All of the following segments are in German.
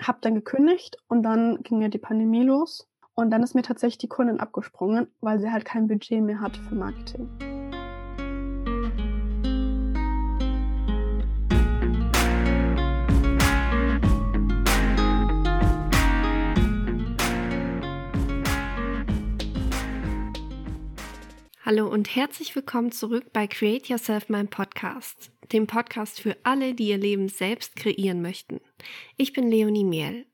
habe dann gekündigt und dann ging ja die Pandemie los. Und dann ist mir tatsächlich die Kundin abgesprungen, weil sie halt kein Budget mehr hatte für Marketing. Hallo und herzlich willkommen zurück bei Create Yourself, mein Podcast, dem Podcast für alle, die ihr Leben selbst kreieren möchten. Ich bin Leonie Mehl.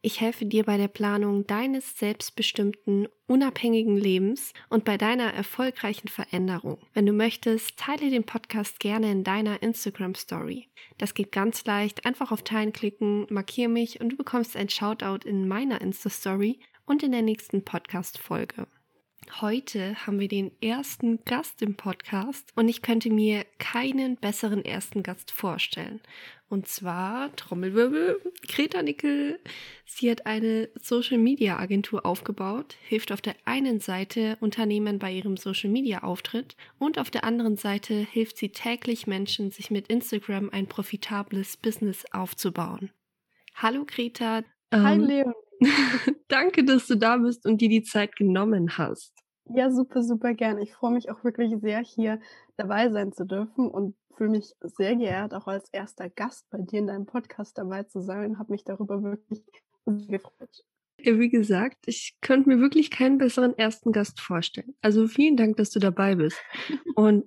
Ich helfe dir bei der Planung deines selbstbestimmten, unabhängigen Lebens und bei deiner erfolgreichen Veränderung. Wenn du möchtest, teile den Podcast gerne in deiner Instagram Story. Das geht ganz leicht. Einfach auf Teilen klicken, markiere mich und du bekommst ein Shoutout in meiner Insta Story und in der nächsten Podcast Folge. Heute haben wir den ersten Gast im Podcast und ich könnte mir keinen besseren ersten Gast vorstellen. Und zwar, Trommelwirbel, Greta Nickel. Sie hat eine Social Media Agentur aufgebaut, hilft auf der einen Seite Unternehmen bei ihrem Social Media Auftritt und auf der anderen Seite hilft sie täglich Menschen, sich mit Instagram ein profitables Business aufzubauen. Hallo Greta. Hi ähm, Leon. Danke, dass du da bist und dir die Zeit genommen hast. Ja, super, super gerne. Ich freue mich auch wirklich sehr, hier dabei sein zu dürfen und fühle mich sehr geehrt, auch als erster Gast bei dir in deinem Podcast dabei zu sein. Habe mich darüber wirklich gefreut. Ja, wie gesagt, ich könnte mir wirklich keinen besseren ersten Gast vorstellen. Also vielen Dank, dass du dabei bist. Und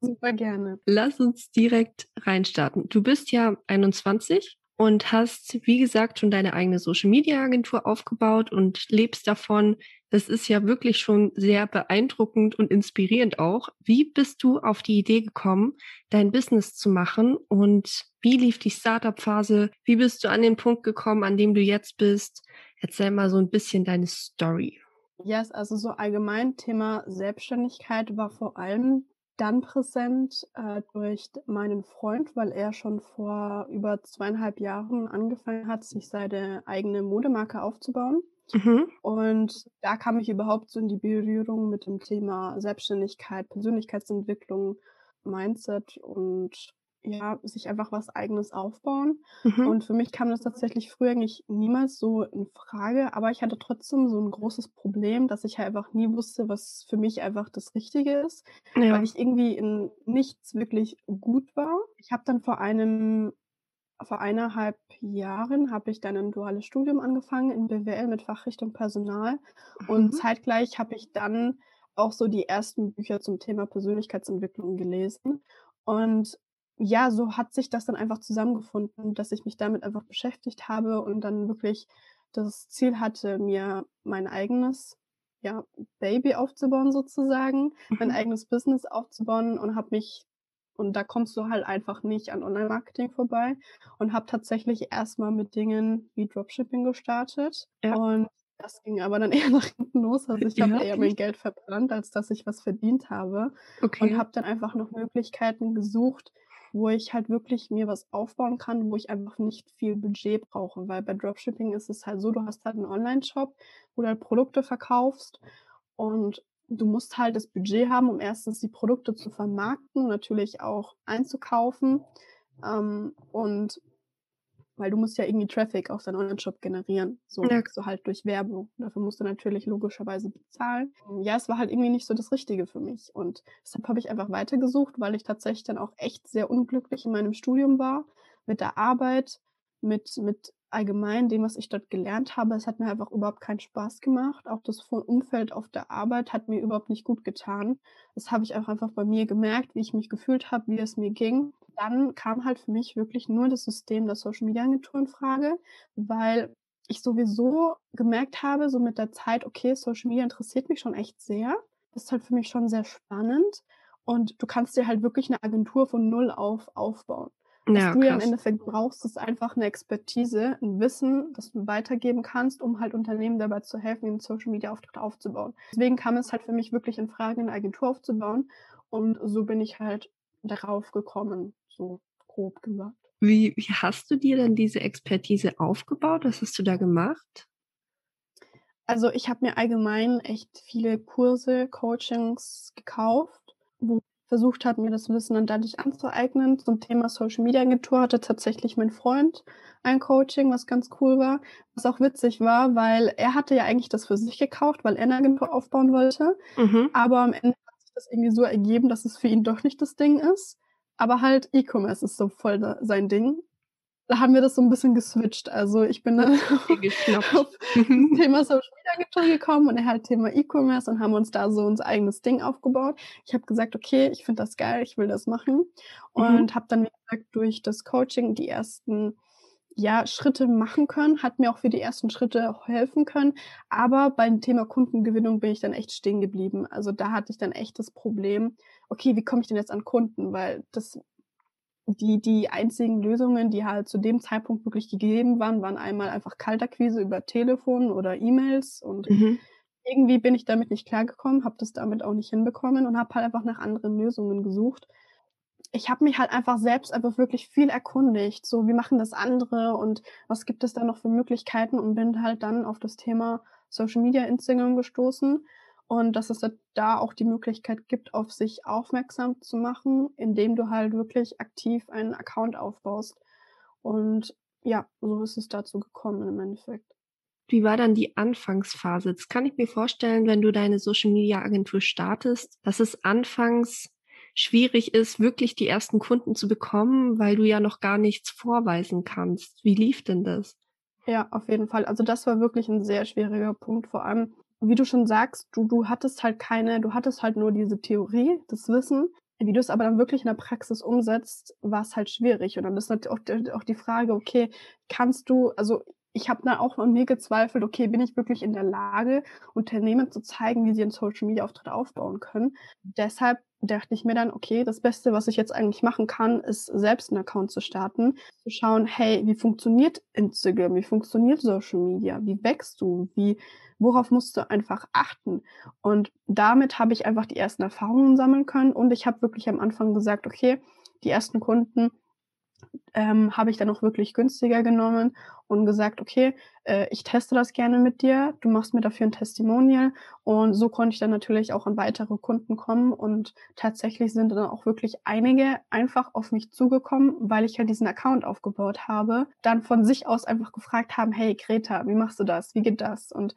super gerne. Lass uns direkt reinstarten. Du bist ja 21 und hast, wie gesagt, schon deine eigene Social Media Agentur aufgebaut und lebst davon. Das ist ja wirklich schon sehr beeindruckend und inspirierend auch. Wie bist du auf die Idee gekommen, dein Business zu machen und wie lief die Startup-Phase? Wie bist du an den Punkt gekommen, an dem du jetzt bist? Erzähl mal so ein bisschen deine Story. Ja, yes, also so allgemein Thema Selbstständigkeit war vor allem dann präsent äh, durch meinen Freund, weil er schon vor über zweieinhalb Jahren angefangen hat, sich seine eigene Modemarke aufzubauen. Mhm. Und da kam ich überhaupt so in die Berührung mit dem Thema Selbstständigkeit, Persönlichkeitsentwicklung, Mindset und ja, sich einfach was Eigenes aufbauen. Mhm. Und für mich kam das tatsächlich früher eigentlich niemals so in Frage, aber ich hatte trotzdem so ein großes Problem, dass ich halt einfach nie wusste, was für mich einfach das Richtige ist, ja. weil ich irgendwie in nichts wirklich gut war. Ich habe dann vor einem vor eineinhalb Jahren habe ich dann ein duales Studium angefangen in BWL mit Fachrichtung Personal mhm. und zeitgleich habe ich dann auch so die ersten Bücher zum Thema Persönlichkeitsentwicklung gelesen und ja, so hat sich das dann einfach zusammengefunden, dass ich mich damit einfach beschäftigt habe und dann wirklich das Ziel hatte, mir mein eigenes ja, Baby aufzubauen sozusagen, mein mhm. eigenes Business aufzubauen und habe mich und da kommst du halt einfach nicht an Online-Marketing vorbei und habe tatsächlich erstmal mit Dingen wie Dropshipping gestartet ja. und das ging aber dann eher nach hinten los. Also ich habe ja, eher mein Geld verbrannt, als dass ich was verdient habe. Okay. Und habe dann einfach noch Möglichkeiten gesucht, wo ich halt wirklich mir was aufbauen kann, wo ich einfach nicht viel Budget brauche, weil bei Dropshipping ist es halt so, du hast halt einen Online-Shop, wo du halt Produkte verkaufst und du musst halt das Budget haben, um erstens die Produkte zu vermarkten, natürlich auch einzukaufen ähm, und weil du musst ja irgendwie Traffic auf deinen Online-Shop generieren, so, ja. so halt durch Werbung. Dafür musst du natürlich logischerweise bezahlen. Ja, es war halt irgendwie nicht so das Richtige für mich und deshalb habe ich einfach weitergesucht, weil ich tatsächlich dann auch echt sehr unglücklich in meinem Studium war, mit der Arbeit, mit, mit allgemein dem, was ich dort gelernt habe. Es hat mir einfach überhaupt keinen Spaß gemacht. Auch das Umfeld auf der Arbeit hat mir überhaupt nicht gut getan. Das habe ich auch einfach bei mir gemerkt, wie ich mich gefühlt habe, wie es mir ging dann kam halt für mich wirklich nur das System der Social Media Agentur in Frage, weil ich sowieso gemerkt habe, so mit der Zeit, okay, Social Media interessiert mich schon echt sehr. Das ist halt für mich schon sehr spannend. Und du kannst dir halt wirklich eine Agentur von null auf aufbauen. Was ja, du ja im Endeffekt brauchst, ist einfach eine Expertise, ein Wissen, das du weitergeben kannst, um halt Unternehmen dabei zu helfen, den Social Media Auftritt aufzubauen. Deswegen kam es halt für mich wirklich in Frage, eine Agentur aufzubauen. Und so bin ich halt darauf gekommen so grob gesagt. Wie, wie hast du dir denn diese Expertise aufgebaut? Was hast du da gemacht? Also ich habe mir allgemein echt viele Kurse, Coachings gekauft, wo versucht habe, mir das Wissen dann dadurch anzueignen. Zum Thema Social Media Agentur hatte tatsächlich mein Freund ein Coaching, was ganz cool war, was auch witzig war, weil er hatte ja eigentlich das für sich gekauft, weil er eine Agentur aufbauen wollte. Mhm. Aber am Ende hat sich das irgendwie so ergeben, dass es für ihn doch nicht das Ding ist. Aber halt E-Commerce ist so voll sein Ding da haben wir das so ein bisschen geswitcht. Also ich bin dann auf das Thema Social Media gekommen und er halt Thema E-Commerce und haben uns da so unser eigenes Ding aufgebaut. Ich habe gesagt, okay, ich finde das geil, ich will das machen und mhm. habe dann, wie gesagt, durch das Coaching die ersten ja, Schritte machen können, hat mir auch für die ersten Schritte helfen können. Aber beim Thema Kundengewinnung bin ich dann echt stehen geblieben. Also da hatte ich dann echt das Problem, okay, wie komme ich denn jetzt an Kunden? Weil das die, die einzigen Lösungen, die halt zu dem Zeitpunkt wirklich gegeben waren, waren einmal einfach Kaltakquise über Telefon oder E-Mails und mhm. irgendwie bin ich damit nicht klargekommen, habe das damit auch nicht hinbekommen und habe halt einfach nach anderen Lösungen gesucht. Ich habe mich halt einfach selbst einfach wirklich viel erkundigt, so wie machen das andere und was gibt es da noch für Möglichkeiten und bin halt dann auf das Thema Social Media Instagram gestoßen und dass es da auch die Möglichkeit gibt, auf sich aufmerksam zu machen, indem du halt wirklich aktiv einen Account aufbaust. Und ja, so ist es dazu gekommen im Endeffekt. Wie war dann die Anfangsphase? Jetzt kann ich mir vorstellen, wenn du deine Social Media Agentur startest, dass es anfangs schwierig ist, wirklich die ersten Kunden zu bekommen, weil du ja noch gar nichts vorweisen kannst. Wie lief denn das? Ja, auf jeden Fall. Also das war wirklich ein sehr schwieriger Punkt, vor allem wie du schon sagst, du, du hattest halt keine, du hattest halt nur diese Theorie, das Wissen. Wie du es aber dann wirklich in der Praxis umsetzt, war es halt schwierig. Und dann ist natürlich auch, auch die Frage, okay, kannst du, also ich habe dann auch an mir gezweifelt, okay, bin ich wirklich in der Lage, Unternehmen zu zeigen, wie sie einen Social Media Auftritt aufbauen können. Deshalb dachte ich mir dann, okay, das Beste, was ich jetzt eigentlich machen kann, ist selbst einen Account zu starten, zu schauen, hey, wie funktioniert Instagram, wie funktioniert Social Media, wie wächst du, wie worauf musst du einfach achten? Und damit habe ich einfach die ersten Erfahrungen sammeln können und ich habe wirklich am Anfang gesagt, okay, die ersten Kunden ähm, habe ich dann auch wirklich günstiger genommen und gesagt, okay, äh, ich teste das gerne mit dir, du machst mir dafür ein Testimonial. Und so konnte ich dann natürlich auch an weitere Kunden kommen und tatsächlich sind dann auch wirklich einige einfach auf mich zugekommen, weil ich ja diesen Account aufgebaut habe, dann von sich aus einfach gefragt haben, hey Greta, wie machst du das, wie geht das? Und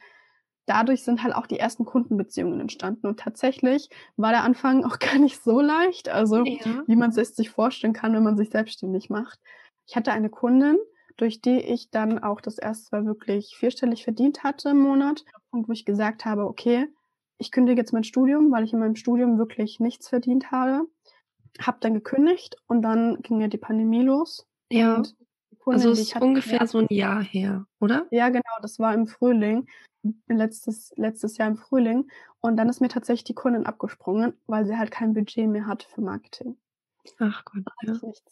dadurch sind halt auch die ersten Kundenbeziehungen entstanden. Und tatsächlich war der Anfang auch gar nicht so leicht, also ja. wie man es sich vorstellen kann, wenn man sich selbstständig macht. Ich hatte eine Kundin, durch die ich dann auch das erste Mal wirklich vierstellig verdient hatte im Monat. Und wo ich gesagt habe, okay, ich kündige jetzt mein Studium, weil ich in meinem Studium wirklich nichts verdient habe. Hab dann gekündigt und dann ging ja die Pandemie los. Ja. Kundin, also es ist ungefähr so ein Jahr her, oder? Ja, genau, das war im Frühling letztes, letztes Jahr im Frühling. Und dann ist mir tatsächlich die Kundin abgesprungen, weil sie halt kein Budget mehr hatte für Marketing. Ach Gott. Ja. Nichts,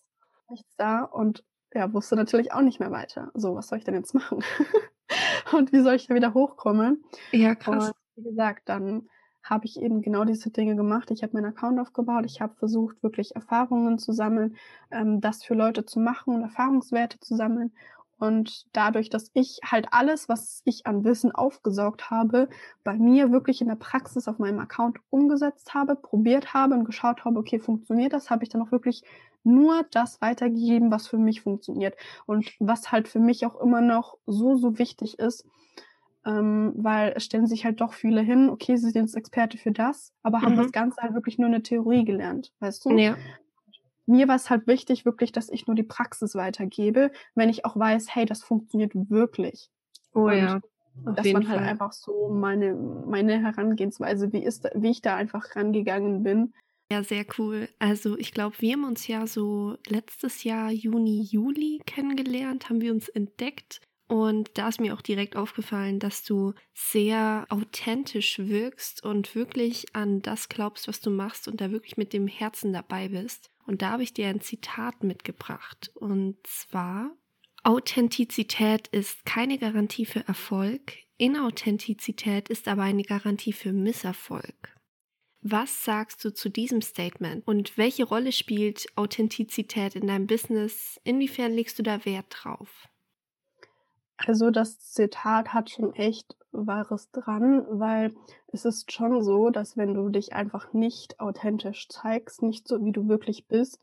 nichts da und ja, wusste natürlich auch nicht mehr weiter. So, was soll ich denn jetzt machen? und wie soll ich da wieder hochkommen? Ja, krass. Und wie gesagt, dann habe ich eben genau diese Dinge gemacht. Ich habe meinen Account aufgebaut. Ich habe versucht, wirklich Erfahrungen zu sammeln, ähm, das für Leute zu machen und Erfahrungswerte zu sammeln. Und dadurch, dass ich halt alles, was ich an Wissen aufgesaugt habe, bei mir wirklich in der Praxis auf meinem Account umgesetzt habe, probiert habe und geschaut habe, okay, funktioniert das, habe ich dann auch wirklich nur das weitergegeben, was für mich funktioniert. Und was halt für mich auch immer noch so, so wichtig ist, ähm, weil es stellen sich halt doch viele hin, okay, sie sind jetzt Experte für das, aber haben mhm. das Ganze halt wirklich nur eine Theorie gelernt, weißt du? Ja mir war es halt wichtig, wirklich, dass ich nur die Praxis weitergebe, wenn ich auch weiß, hey, das funktioniert wirklich. Oh Und ja. das war halt einfach so meine, meine Herangehensweise, wie, ist, wie ich da einfach rangegangen bin. Ja, sehr cool. Also ich glaube, wir haben uns ja so letztes Jahr Juni, Juli kennengelernt, haben wir uns entdeckt. Und da ist mir auch direkt aufgefallen, dass du sehr authentisch wirkst und wirklich an das glaubst, was du machst und da wirklich mit dem Herzen dabei bist. Und da habe ich dir ein Zitat mitgebracht. Und zwar, Authentizität ist keine Garantie für Erfolg, Inauthentizität ist aber eine Garantie für Misserfolg. Was sagst du zu diesem Statement und welche Rolle spielt Authentizität in deinem Business? Inwiefern legst du da Wert drauf? Also das Zitat hat schon echt Wahres dran, weil es ist schon so, dass wenn du dich einfach nicht authentisch zeigst, nicht so wie du wirklich bist,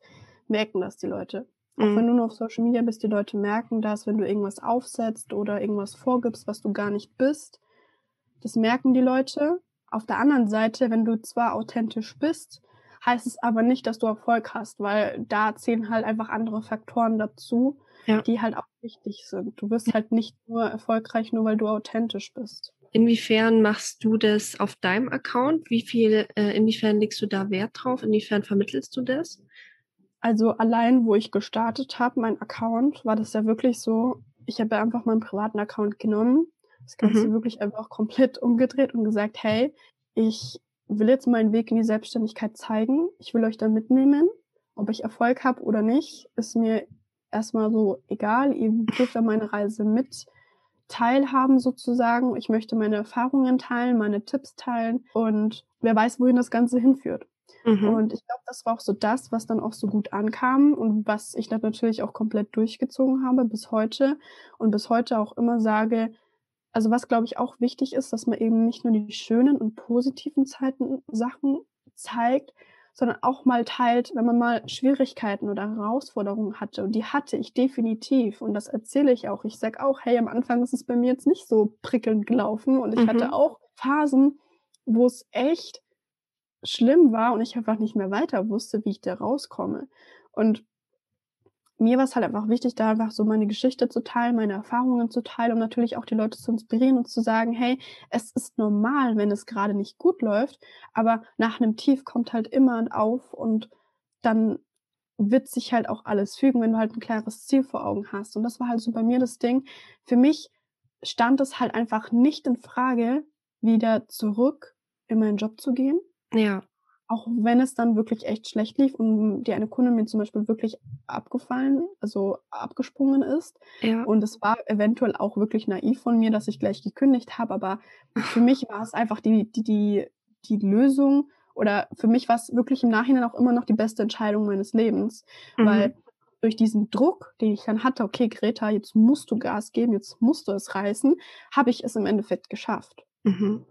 merken das die Leute. Mhm. Auch wenn du nur auf Social Media bist, die Leute merken das, wenn du irgendwas aufsetzt oder irgendwas vorgibst, was du gar nicht bist. Das merken die Leute. Auf der anderen Seite, wenn du zwar authentisch bist, heißt es aber nicht, dass du Erfolg hast, weil da zählen halt einfach andere Faktoren dazu, ja. die halt auch wichtig sind. Du wirst halt nicht nur erfolgreich, nur weil du authentisch bist. Inwiefern machst du das auf deinem Account? Wie viel, äh, inwiefern legst du da Wert drauf? Inwiefern vermittelst du das? Also allein, wo ich gestartet habe, mein Account, war das ja wirklich so, ich habe einfach meinen privaten Account genommen, das Ganze mhm. wirklich einfach komplett umgedreht und gesagt, hey, ich will jetzt meinen Weg in die Selbstständigkeit zeigen. Ich will euch da mitnehmen. Ob ich Erfolg habe oder nicht, ist mir erstmal so egal. Ihr dürft an meine Reise mit teilhaben sozusagen. Ich möchte meine Erfahrungen teilen, meine Tipps teilen und wer weiß, wohin das Ganze hinführt. Mhm. Und ich glaube, das war auch so das, was dann auch so gut ankam und was ich dann natürlich auch komplett durchgezogen habe bis heute und bis heute auch immer sage, also was glaube ich auch wichtig ist, dass man eben nicht nur die schönen und positiven Zeiten Sachen zeigt, sondern auch mal teilt, wenn man mal Schwierigkeiten oder Herausforderungen hatte. Und die hatte ich definitiv. Und das erzähle ich auch. Ich sage auch, hey, am Anfang ist es bei mir jetzt nicht so prickelnd gelaufen. Und ich mhm. hatte auch Phasen, wo es echt schlimm war und ich einfach nicht mehr weiter wusste, wie ich da rauskomme. Und mir war es halt einfach wichtig, da einfach so meine Geschichte zu teilen, meine Erfahrungen zu teilen, um natürlich auch die Leute zu inspirieren und zu sagen, hey, es ist normal, wenn es gerade nicht gut läuft, aber nach einem Tief kommt halt immer auf und dann wird sich halt auch alles fügen, wenn du halt ein klares Ziel vor Augen hast. Und das war halt so bei mir das Ding. Für mich stand es halt einfach nicht in Frage, wieder zurück in meinen Job zu gehen. Ja auch wenn es dann wirklich echt schlecht lief und die eine Kundin mir zum Beispiel wirklich abgefallen, also abgesprungen ist. Ja. Und es war eventuell auch wirklich naiv von mir, dass ich gleich gekündigt habe, aber für mich war es einfach die, die, die, die Lösung oder für mich war es wirklich im Nachhinein auch immer noch die beste Entscheidung meines Lebens, mhm. weil durch diesen Druck, den ich dann hatte, okay, Greta, jetzt musst du Gas geben, jetzt musst du es reißen, habe ich es im Endeffekt geschafft. Mhm.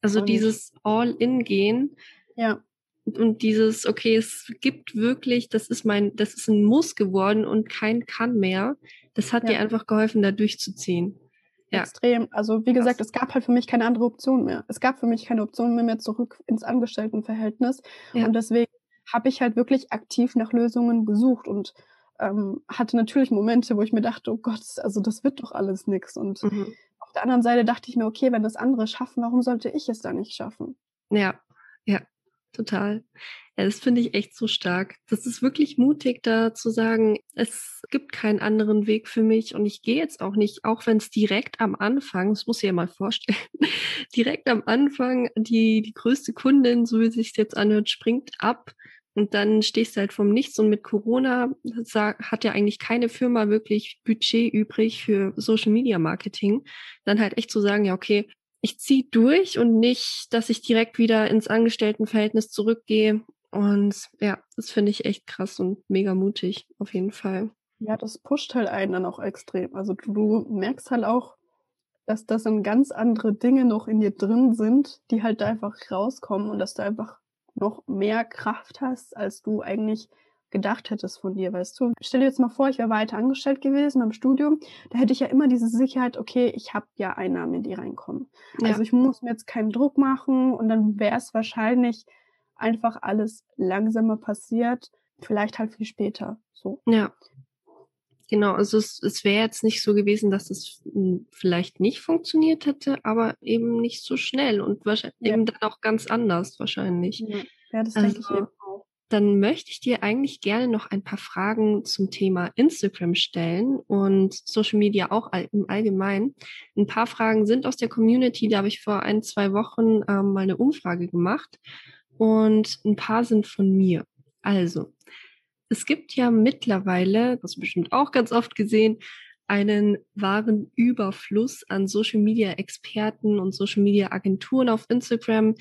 Also und dieses All-in-Gehen, ja. Und dieses, okay, es gibt wirklich, das ist mein, das ist ein Muss geworden und kein kann mehr. Das hat ja. dir einfach geholfen, da durchzuziehen. Ja. Extrem. Also wie gesagt, Krass. es gab halt für mich keine andere Option mehr. Es gab für mich keine Option mehr, mehr zurück ins Angestelltenverhältnis. Ja. Und deswegen habe ich halt wirklich aktiv nach Lösungen gesucht und ähm, hatte natürlich Momente, wo ich mir dachte, oh Gott, also das wird doch alles nix. Und mhm. auf der anderen Seite dachte ich mir, okay, wenn das andere schaffen, warum sollte ich es dann nicht schaffen? Ja, ja, total. Ja, das finde ich echt so stark. Das ist wirklich mutig, da zu sagen, es gibt keinen anderen Weg für mich und ich gehe jetzt auch nicht, auch wenn es direkt am Anfang, das muss ich ja mal vorstellen, direkt am Anfang die, die größte Kundin, so wie es sich jetzt anhört, springt ab und dann stehst du halt vom Nichts und mit Corona hat ja eigentlich keine Firma wirklich Budget übrig für Social Media Marketing. Dann halt echt zu sagen, ja, okay, ich ziehe durch und nicht, dass ich direkt wieder ins Angestelltenverhältnis zurückgehe. Und ja, das finde ich echt krass und mega mutig, auf jeden Fall. Ja, das pusht halt einen dann auch extrem. Also du, du merkst halt auch, dass das dann ganz andere Dinge noch in dir drin sind, die halt da einfach rauskommen und dass du einfach noch mehr Kraft hast, als du eigentlich gedacht hättest von dir, weißt du. Stell dir jetzt mal vor, ich wäre weiter angestellt gewesen beim Studium, da hätte ich ja immer diese Sicherheit, okay, ich habe ja Einnahmen, die reinkommen. Ja. Also ich muss mir jetzt keinen Druck machen und dann wäre es wahrscheinlich einfach alles langsamer passiert, vielleicht halt viel später. So. Ja. Genau, also es, es wäre jetzt nicht so gewesen, dass es hm, vielleicht nicht funktioniert hätte, aber eben nicht so schnell und wahrscheinlich ja. eben dann auch ganz anders wahrscheinlich. Ja, ja das also, denke ich eben dann möchte ich dir eigentlich gerne noch ein paar Fragen zum Thema Instagram stellen und Social Media auch im Allgemeinen. Ein paar Fragen sind aus der Community, da habe ich vor ein, zwei Wochen ähm, mal eine Umfrage gemacht und ein paar sind von mir. Also, es gibt ja mittlerweile, das bestimmt auch ganz oft gesehen, einen wahren Überfluss an Social Media Experten und Social Media Agenturen auf Instagram,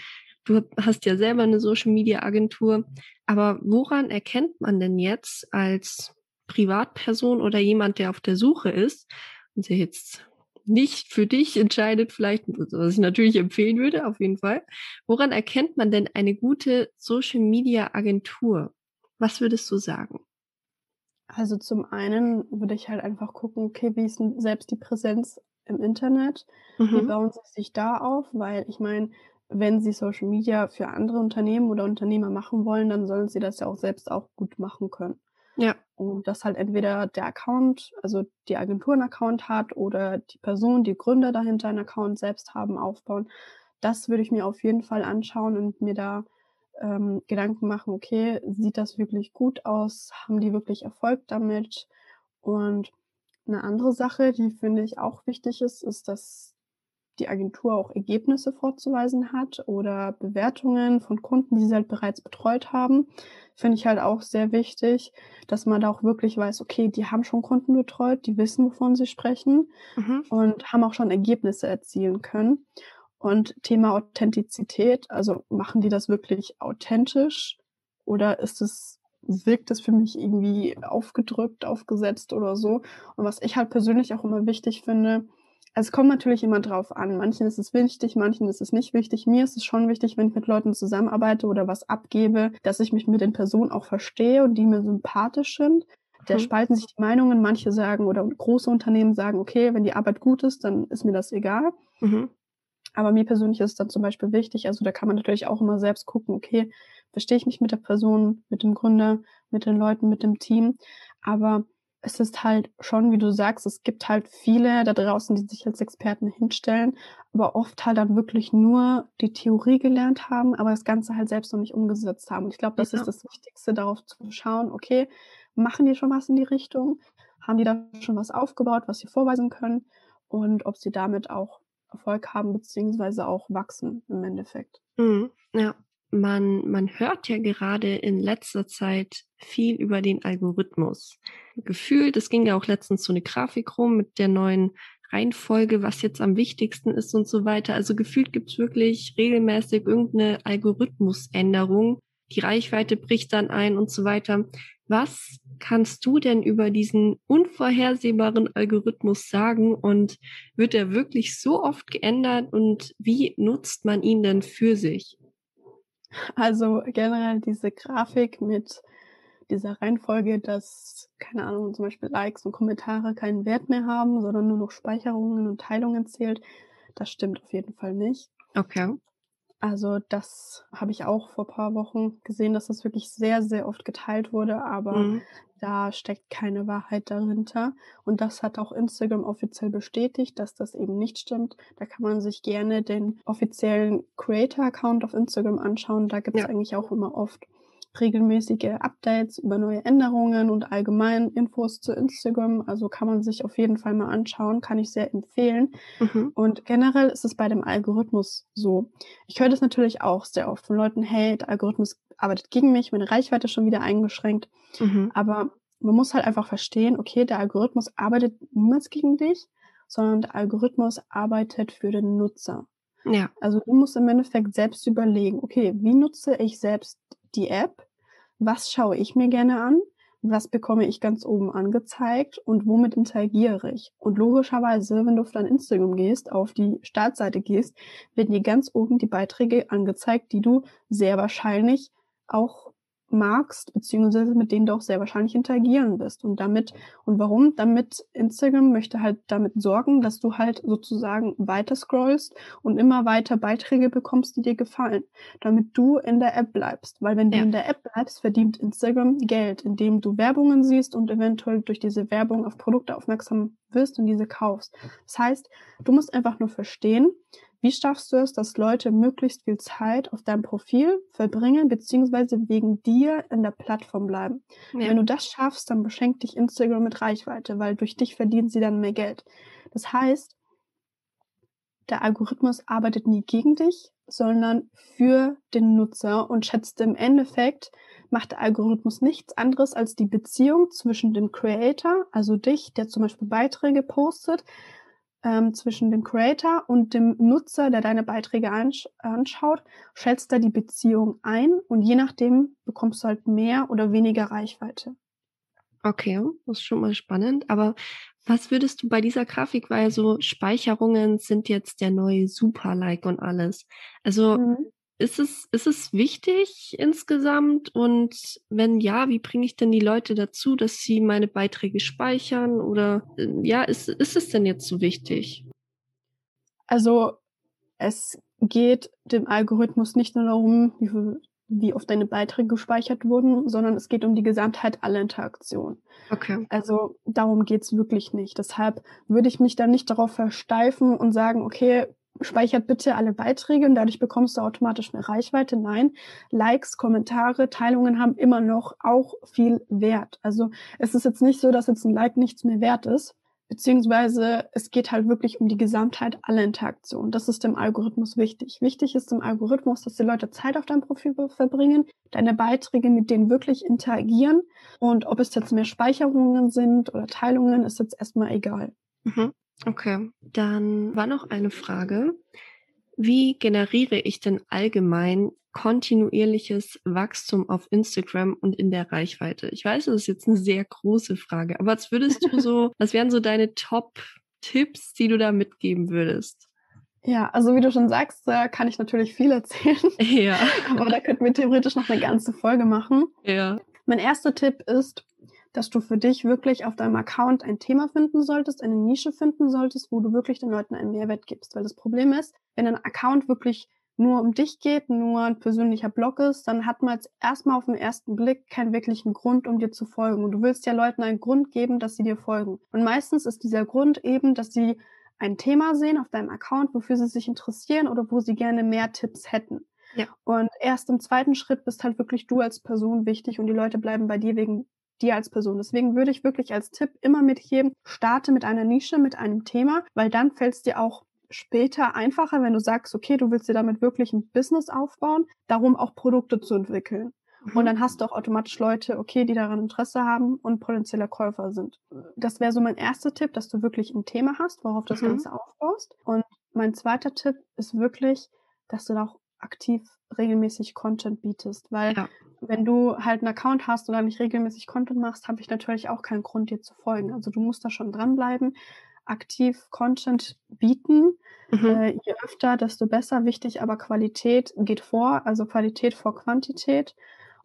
Du hast ja selber eine Social Media Agentur. Aber woran erkennt man denn jetzt als Privatperson oder jemand, der auf der Suche ist, wenn sie jetzt nicht für dich entscheidet, vielleicht, was ich natürlich empfehlen würde, auf jeden Fall. Woran erkennt man denn eine gute Social Media Agentur? Was würdest du sagen? Also zum einen würde ich halt einfach gucken, okay, wie ist denn selbst die Präsenz im Internet? Mhm. Wie bauen sie sich da auf? Weil ich meine, wenn sie Social Media für andere Unternehmen oder Unternehmer machen wollen, dann sollen sie das ja auch selbst auch gut machen können. Ja. Und dass halt entweder der Account, also die Agentur einen Account hat oder die Person, die Gründer dahinter einen Account selbst haben, aufbauen. Das würde ich mir auf jeden Fall anschauen und mir da ähm, Gedanken machen, okay, sieht das wirklich gut aus? Haben die wirklich Erfolg damit? Und eine andere Sache, die finde ich auch wichtig ist, ist, dass die Agentur auch Ergebnisse vorzuweisen hat oder Bewertungen von Kunden, die sie halt bereits betreut haben. Finde ich halt auch sehr wichtig, dass man da auch wirklich weiß, okay, die haben schon Kunden betreut, die wissen, wovon sie sprechen mhm. und haben auch schon Ergebnisse erzielen können. Und Thema Authentizität, also machen die das wirklich authentisch oder ist es wirkt es für mich irgendwie aufgedrückt, aufgesetzt oder so. Und was ich halt persönlich auch immer wichtig finde, es kommt natürlich immer drauf an. Manchen ist es wichtig, manchen ist es nicht wichtig. Mir ist es schon wichtig, wenn ich mit Leuten zusammenarbeite oder was abgebe, dass ich mich mit den Personen auch verstehe und die mir sympathisch sind. Da mhm. spalten sich die Meinungen. Manche sagen oder große Unternehmen sagen, okay, wenn die Arbeit gut ist, dann ist mir das egal. Mhm. Aber mir persönlich ist es dann zum Beispiel wichtig, also da kann man natürlich auch immer selbst gucken, okay, verstehe ich mich mit der Person, mit dem Gründer, mit den Leuten, mit dem Team. Aber es ist halt schon, wie du sagst, es gibt halt viele da draußen, die sich als Experten hinstellen, aber oft halt dann wirklich nur die Theorie gelernt haben, aber das Ganze halt selbst noch nicht umgesetzt haben. Und ich glaube, das ja. ist das Wichtigste, darauf zu schauen, okay, machen die schon was in die Richtung? Haben die da schon was aufgebaut, was sie vorweisen können? Und ob sie damit auch Erfolg haben, beziehungsweise auch wachsen im Endeffekt. Mhm, ja man, man hört ja gerade in letzter Zeit viel über den Algorithmus. Gefühlt, es ging ja auch letztens so eine Grafik rum mit der neuen Reihenfolge, was jetzt am wichtigsten ist und so weiter. Also gefühlt gibt es wirklich regelmäßig irgendeine Algorithmusänderung. Die Reichweite bricht dann ein und so weiter. Was kannst du denn über diesen unvorhersehbaren Algorithmus sagen und wird er wirklich so oft geändert und wie nutzt man ihn denn für sich? Also generell diese Grafik mit dieser Reihenfolge, dass, keine Ahnung, zum Beispiel Likes und Kommentare keinen Wert mehr haben, sondern nur noch Speicherungen und Teilungen zählt, das stimmt auf jeden Fall nicht. Okay. Also das habe ich auch vor paar Wochen gesehen, dass das wirklich sehr, sehr oft geteilt wurde, aber mhm. da steckt keine Wahrheit dahinter. Und das hat auch Instagram offiziell bestätigt, dass das eben nicht stimmt. Da kann man sich gerne den offiziellen Creator-Account auf Instagram anschauen. Da gibt es ja. eigentlich auch immer oft regelmäßige Updates über neue Änderungen und allgemein Infos zu Instagram. Also kann man sich auf jeden Fall mal anschauen, kann ich sehr empfehlen. Mhm. Und generell ist es bei dem Algorithmus so. Ich höre das natürlich auch sehr oft von Leuten, hey, der Algorithmus arbeitet gegen mich, meine Reichweite ist schon wieder eingeschränkt. Mhm. Aber man muss halt einfach verstehen, okay, der Algorithmus arbeitet niemals gegen dich, sondern der Algorithmus arbeitet für den Nutzer. Ja. Also du musst im Endeffekt selbst überlegen, okay, wie nutze ich selbst die App, was schaue ich mir gerne an, was bekomme ich ganz oben angezeigt? Und womit interagiere ich. Und logischerweise, wenn du auf dein Instagram gehst, auf die Startseite gehst, werden dir ganz oben die Beiträge angezeigt, die du sehr wahrscheinlich auch magst, beziehungsweise mit denen du auch sehr wahrscheinlich interagieren wirst. Und damit, und warum? Damit Instagram möchte halt damit sorgen, dass du halt sozusagen weiter scrollst und immer weiter Beiträge bekommst, die dir gefallen, damit du in der App bleibst. Weil wenn ja. du in der App bleibst, verdient Instagram Geld, indem du Werbungen siehst und eventuell durch diese Werbung auf Produkte aufmerksam wirst und diese kaufst. Das heißt, du musst einfach nur verstehen, wie schaffst du es, dass Leute möglichst viel Zeit auf deinem Profil verbringen, beziehungsweise wegen dir in der Plattform bleiben? Ja. Wenn du das schaffst, dann beschenkt dich Instagram mit Reichweite, weil durch dich verdienen sie dann mehr Geld. Das heißt, der Algorithmus arbeitet nie gegen dich, sondern für den Nutzer und schätzt im Endeffekt, macht der Algorithmus nichts anderes als die Beziehung zwischen dem Creator, also dich, der zum Beispiel Beiträge postet, ähm, zwischen dem Creator und dem Nutzer, der deine Beiträge ansch anschaut, schätzt er die Beziehung ein und je nachdem bekommst du halt mehr oder weniger Reichweite. Okay, das ist schon mal spannend. Aber Was würdest du bei dieser Grafik, weil so Speicherungen sind jetzt der neue Super-Like und alles. Also mhm. Ist, es, ist es wichtig insgesamt? Und wenn ja, wie bringe ich denn die Leute dazu, dass sie meine Beiträge speichern? Oder äh, ja, ist, ist es denn jetzt so wichtig? Also es geht dem Algorithmus nicht nur darum, wie viel wie oft deine Beiträge gespeichert wurden, sondern es geht um die Gesamtheit aller Interaktionen. Okay. Also darum geht's wirklich nicht. Deshalb würde ich mich dann nicht darauf versteifen und sagen, okay, speichert bitte alle Beiträge und dadurch bekommst du automatisch eine Reichweite. Nein, Likes, Kommentare, Teilungen haben immer noch auch viel Wert. Also es ist jetzt nicht so, dass jetzt ein Like nichts mehr wert ist, Beziehungsweise es geht halt wirklich um die Gesamtheit aller Interaktionen. Das ist dem Algorithmus wichtig. Wichtig ist dem Algorithmus, dass die Leute Zeit auf deinem Profil verbringen, deine Beiträge mit denen wirklich interagieren. Und ob es jetzt mehr Speicherungen sind oder Teilungen, ist jetzt erstmal egal. Mhm. Okay, dann war noch eine Frage. Wie generiere ich denn allgemein kontinuierliches Wachstum auf Instagram und in der Reichweite? Ich weiß, das ist jetzt eine sehr große Frage, aber was würdest du so, was wären so deine Top-Tipps, die du da mitgeben würdest? Ja, also wie du schon sagst, äh, kann ich natürlich viel erzählen. Ja. aber da könnten wir theoretisch noch eine ganze Folge machen. Ja. Mein erster Tipp ist, dass du für dich wirklich auf deinem Account ein Thema finden solltest, eine Nische finden solltest, wo du wirklich den Leuten einen Mehrwert gibst. Weil das Problem ist, wenn ein Account wirklich nur um dich geht, nur ein persönlicher Blog ist, dann hat man jetzt erstmal auf den ersten Blick keinen wirklichen Grund, um dir zu folgen. Und du willst ja Leuten einen Grund geben, dass sie dir folgen. Und meistens ist dieser Grund eben, dass sie ein Thema sehen auf deinem Account, wofür sie sich interessieren oder wo sie gerne mehr Tipps hätten. Ja. Und erst im zweiten Schritt bist halt wirklich du als Person wichtig und die Leute bleiben bei dir wegen dir als Person. Deswegen würde ich wirklich als Tipp immer mitgeben, starte mit einer Nische, mit einem Thema, weil dann fällt es dir auch später einfacher, wenn du sagst, okay, du willst dir damit wirklich ein Business aufbauen, darum auch Produkte zu entwickeln. Mhm. Und dann hast du auch automatisch Leute, okay, die daran Interesse haben und potenzielle Käufer sind. Das wäre so mein erster Tipp, dass du wirklich ein Thema hast, worauf das mhm. Ganze aufbaust. Und mein zweiter Tipp ist wirklich, dass du da auch aktiv regelmäßig Content bietest, weil ja. wenn du halt einen Account hast oder nicht regelmäßig Content machst, habe ich natürlich auch keinen Grund, dir zu folgen. Also du musst da schon dranbleiben, aktiv Content bieten. Mhm. Äh, je öfter, desto besser. Wichtig, aber Qualität geht vor, also Qualität vor Quantität,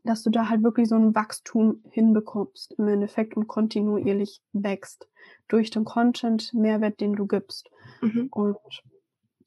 dass du da halt wirklich so ein Wachstum hinbekommst im Endeffekt und kontinuierlich wächst durch den Content, Mehrwert, den du gibst. Mhm. Und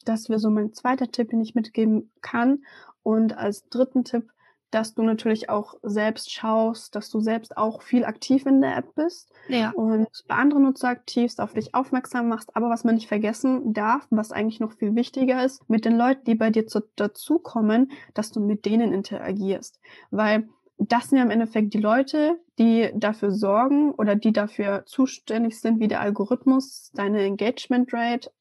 das wäre so mein zweiter Tipp, den ich mitgeben kann. Und als dritten Tipp, dass du natürlich auch selbst schaust, dass du selbst auch viel aktiv in der App bist ja. und bei anderen Nutzer aktivst, auf dich aufmerksam machst. Aber was man nicht vergessen darf, was eigentlich noch viel wichtiger ist, mit den Leuten, die bei dir zu, dazukommen, dass du mit denen interagierst. Weil das sind ja im Endeffekt die Leute, die dafür sorgen oder die dafür zuständig sind, wie der Algorithmus deine Engagement Rate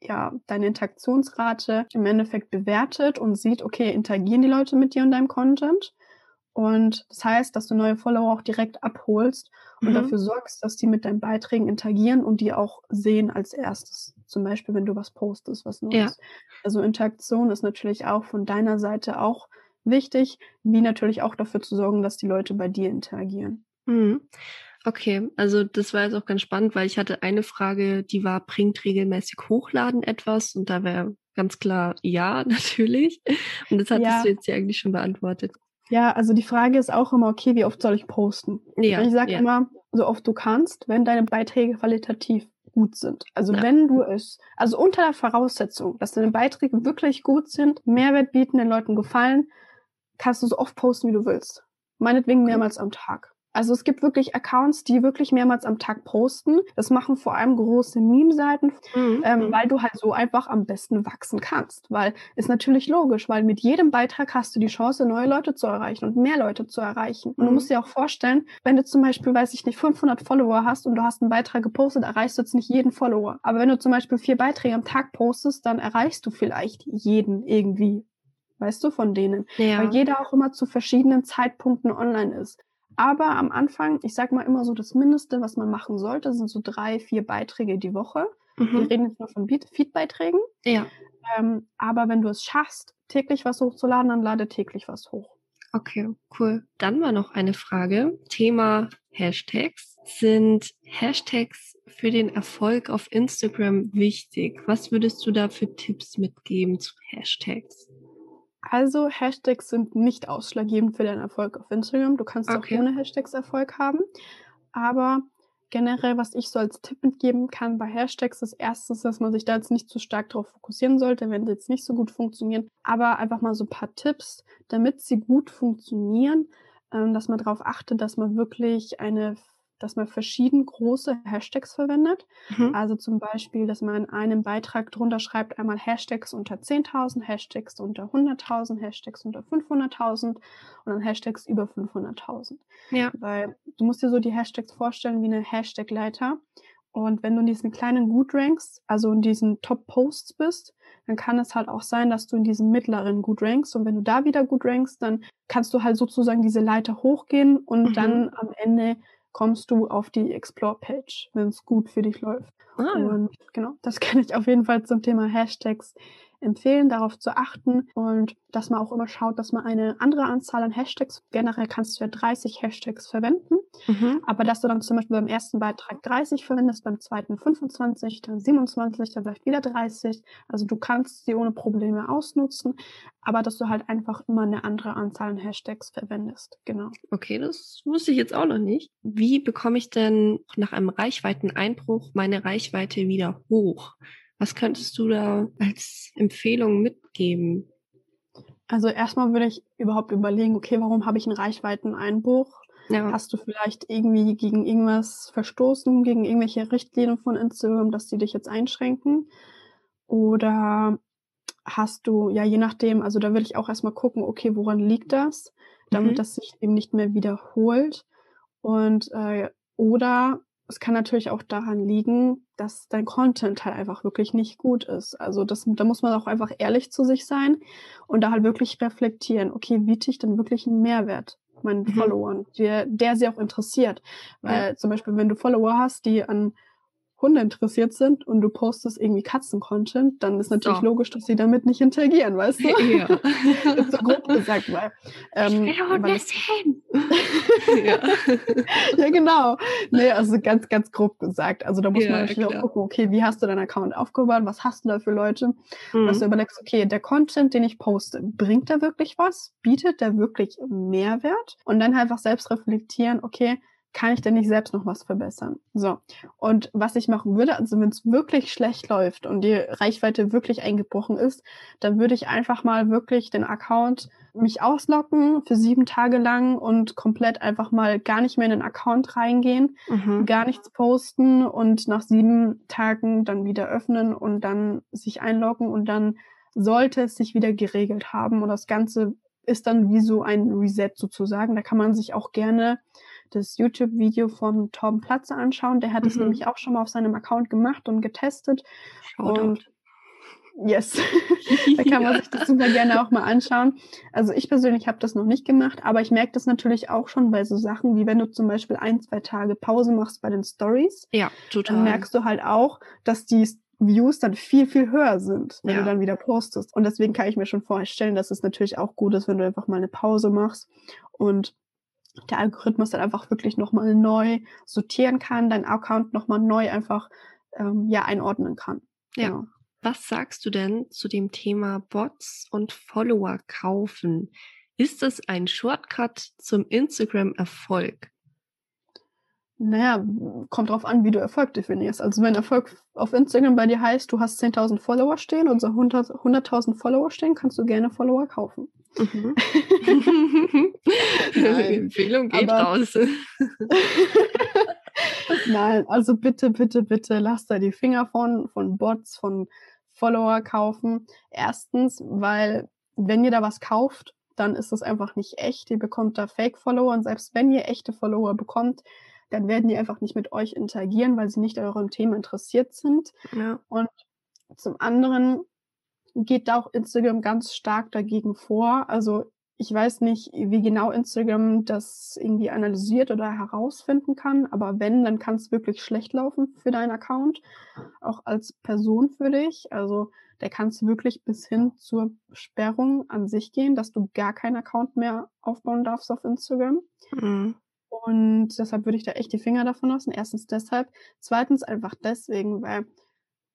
ja, deine Interaktionsrate im Endeffekt bewertet und sieht, okay, interagieren die Leute mit dir und deinem Content? Und das heißt, dass du neue Follower auch direkt abholst und mhm. dafür sorgst, dass die mit deinen Beiträgen interagieren und die auch sehen als erstes. Zum Beispiel, wenn du was postest, was Neues. Ja. Also Interaktion ist natürlich auch von deiner Seite auch wichtig, wie natürlich auch dafür zu sorgen, dass die Leute bei dir interagieren. Mhm. Okay, also das war jetzt auch ganz spannend, weil ich hatte eine Frage, die war, bringt regelmäßig Hochladen etwas? Und da wäre ganz klar ja, natürlich. Und das hattest ja. du jetzt ja eigentlich schon beantwortet. Ja, also die Frage ist auch immer, okay, wie oft soll ich posten? Ja, ich sage ja. immer, so oft du kannst, wenn deine Beiträge qualitativ gut sind. Also ja. wenn du es, also unter der Voraussetzung, dass deine Beiträge wirklich gut sind, Mehrwert bieten, den Leuten gefallen, kannst du so oft posten, wie du willst. Meinetwegen mehrmals am Tag. Also es gibt wirklich Accounts, die wirklich mehrmals am Tag posten. Das machen vor allem große Meme-Seiten, mhm. ähm, mhm. weil du halt so einfach am besten wachsen kannst. Weil ist natürlich logisch, weil mit jedem Beitrag hast du die Chance, neue Leute zu erreichen und mehr Leute zu erreichen. Und du mhm. musst dir auch vorstellen, wenn du zum Beispiel, weiß ich nicht, 500 Follower hast und du hast einen Beitrag gepostet, erreichst du jetzt nicht jeden Follower. Aber wenn du zum Beispiel vier Beiträge am Tag postest, dann erreichst du vielleicht jeden irgendwie weißt du, von denen. Ja. Weil jeder auch immer zu verschiedenen Zeitpunkten online ist. Aber am Anfang, ich sag mal immer so, das Mindeste, was man machen sollte, sind so drei, vier Beiträge die Woche. Mhm. Wir reden jetzt nur von Feed-Beiträgen. Ja. Ähm, aber wenn du es schaffst, täglich was hochzuladen, dann lade täglich was hoch. Okay, cool. Dann war noch eine Frage. Thema Hashtags. Sind Hashtags für den Erfolg auf Instagram wichtig? Was würdest du da für Tipps mitgeben zu Hashtags? Also Hashtags sind nicht ausschlaggebend für deinen Erfolg auf Instagram. Du kannst okay. auch ohne Hashtags Erfolg haben. Aber generell, was ich so als Tipp mitgeben kann bei Hashtags, ist erstens, dass man sich da jetzt nicht zu stark darauf fokussieren sollte, wenn sie jetzt nicht so gut funktionieren. Aber einfach mal so ein paar Tipps, damit sie gut funktionieren, ähm, dass man darauf achtet, dass man wirklich eine dass man verschieden große Hashtags verwendet. Mhm. Also zum Beispiel, dass man in einem Beitrag drunter schreibt, einmal Hashtags unter 10.000, Hashtags unter 100.000, Hashtags unter 500.000 und dann Hashtags über 500.000. Ja. Weil du musst dir so die Hashtags vorstellen wie eine Hashtag-Leiter. Und wenn du in diesen kleinen Gut rankst, also in diesen Top-Posts bist, dann kann es halt auch sein, dass du in diesem mittleren gut rankst. Und wenn du da wieder gut rankst, dann kannst du halt sozusagen diese Leiter hochgehen und mhm. dann am Ende kommst du auf die Explore-Page, wenn es gut für dich läuft. Ah. Und genau, das kann ich auf jeden Fall zum Thema Hashtags empfehlen, darauf zu achten und dass man auch immer schaut, dass man eine andere Anzahl an Hashtags, generell kannst du ja 30 Hashtags verwenden, mhm. aber dass du dann zum Beispiel beim ersten Beitrag 30 verwendest, beim zweiten 25, dann 27, dann vielleicht wieder 30. Also du kannst sie ohne Probleme ausnutzen, aber dass du halt einfach immer eine andere Anzahl an Hashtags verwendest. Genau. Okay, das wusste ich jetzt auch noch nicht. Wie bekomme ich denn nach einem Reichweiteneinbruch meine Reichweite wieder hoch? Was könntest du da als Empfehlung mitgeben? Also erstmal würde ich überhaupt überlegen, okay, warum habe ich einen Reichweiteneinbruch? Ja. Hast du vielleicht irgendwie gegen irgendwas verstoßen, gegen irgendwelche Richtlinien von Instagram, dass die dich jetzt einschränken? Oder hast du, ja, je nachdem, also da würde ich auch erstmal gucken, okay, woran liegt das, damit mhm. das sich eben nicht mehr wiederholt. Und äh, oder es kann natürlich auch daran liegen, dass dein Content halt einfach wirklich nicht gut ist. Also das, da muss man auch einfach ehrlich zu sich sein und da halt wirklich reflektieren, okay, biete ich denn wirklich einen Mehrwert meinen mhm. Followern, der, der sie auch interessiert. Weil ja. zum Beispiel, wenn du Follower hast, die an Hunde interessiert sind und du postest irgendwie Katzen-Content, dann ist natürlich so. logisch, dass sie damit nicht interagieren, weißt du? Ja. so grob gesagt, weil. Ähm, ich will Hunde sehen. ja. ja, genau. Nee, also ganz, ganz grob gesagt. Also da muss ja, man natürlich klar. auch gucken, okay, wie hast du deinen Account aufgebaut? Was hast du da für Leute? Mhm. Dass du überlegst, okay, der Content, den ich poste, bringt der wirklich was? Bietet der wirklich Mehrwert? Und dann einfach selbst reflektieren, okay, kann ich denn nicht selbst noch was verbessern? So. Und was ich machen würde, also wenn es wirklich schlecht läuft und die Reichweite wirklich eingebrochen ist, dann würde ich einfach mal wirklich den Account mich ausloggen für sieben Tage lang und komplett einfach mal gar nicht mehr in den Account reingehen, mhm. gar nichts posten und nach sieben Tagen dann wieder öffnen und dann sich einloggen und dann sollte es sich wieder geregelt haben und das Ganze ist dann wie so ein Reset sozusagen. Da kann man sich auch gerne das YouTube-Video von Tom Platze anschauen. Der hat es mhm. nämlich auch schon mal auf seinem Account gemacht und getestet. Shoutout. Und yes, da kann man sich das super gerne auch mal anschauen. Also ich persönlich habe das noch nicht gemacht, aber ich merke das natürlich auch schon bei so Sachen, wie wenn du zum Beispiel ein, zwei Tage Pause machst bei den Stories. Ja, total. Dann merkst du halt auch, dass die Views dann viel, viel höher sind, wenn ja. du dann wieder postest. Und deswegen kann ich mir schon vorstellen, dass es natürlich auch gut ist, wenn du einfach mal eine Pause machst und der Algorithmus dann einfach wirklich nochmal neu sortieren kann, dein Account nochmal neu einfach ähm, ja einordnen kann. Ja. Genau. Was sagst du denn zu dem Thema Bots und Follower kaufen? Ist das ein Shortcut zum Instagram-Erfolg? Naja, kommt drauf an, wie du Erfolg definierst. Also wenn Erfolg auf Instagram bei dir heißt, du hast 10.000 Follower stehen und so 100.000 100 Follower stehen, kannst du gerne Follower kaufen. Mhm. Empfehlung geht aber, raus. Nein, also bitte, bitte, bitte lass da die Finger von, von Bots, von Follower kaufen. Erstens, weil wenn ihr da was kauft, dann ist das einfach nicht echt. Ihr bekommt da Fake-Follower und selbst wenn ihr echte Follower bekommt, dann werden die einfach nicht mit euch interagieren, weil sie nicht an eurem Thema interessiert sind. Ja. Und zum anderen geht da auch Instagram ganz stark dagegen vor. Also ich weiß nicht, wie genau Instagram das irgendwie analysiert oder herausfinden kann, aber wenn, dann kann es wirklich schlecht laufen für deinen Account, auch als Person für dich. Also der kann es wirklich bis hin zur Sperrung an sich gehen, dass du gar keinen Account mehr aufbauen darfst auf Instagram. Mhm. Und deshalb würde ich da echt die Finger davon lassen. Erstens deshalb. Zweitens einfach deswegen, weil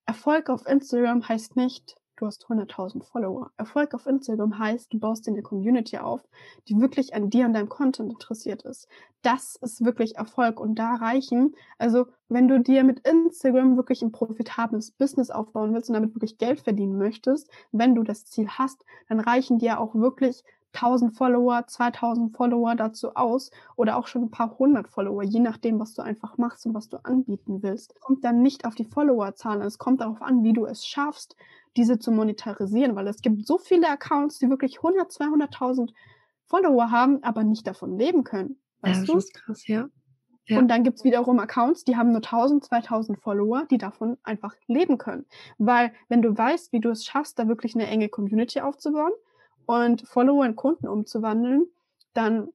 Erfolg auf Instagram heißt nicht, du hast 100.000 Follower. Erfolg auf Instagram heißt, du baust dir eine Community auf, die wirklich an dir und deinem Content interessiert ist. Das ist wirklich Erfolg und da reichen, also wenn du dir mit Instagram wirklich ein profitables Business aufbauen willst und damit wirklich Geld verdienen möchtest, wenn du das Ziel hast, dann reichen dir auch wirklich 1000 Follower, 2000 Follower dazu aus oder auch schon ein paar hundert Follower, je nachdem, was du einfach machst und was du anbieten willst. Kommt dann nicht auf die Followerzahlen, es kommt darauf an, wie du es schaffst, diese zu monetarisieren, weil es gibt so viele Accounts, die wirklich 100, 200.000 Follower haben, aber nicht davon leben können. Weißt ja, du? Das ist krass, ja. Ja. Und dann gibt's wiederum Accounts, die haben nur 1000, 2000 Follower, die davon einfach leben können. Weil wenn du weißt, wie du es schaffst, da wirklich eine enge Community aufzubauen und Follower in Kunden umzuwandeln, dann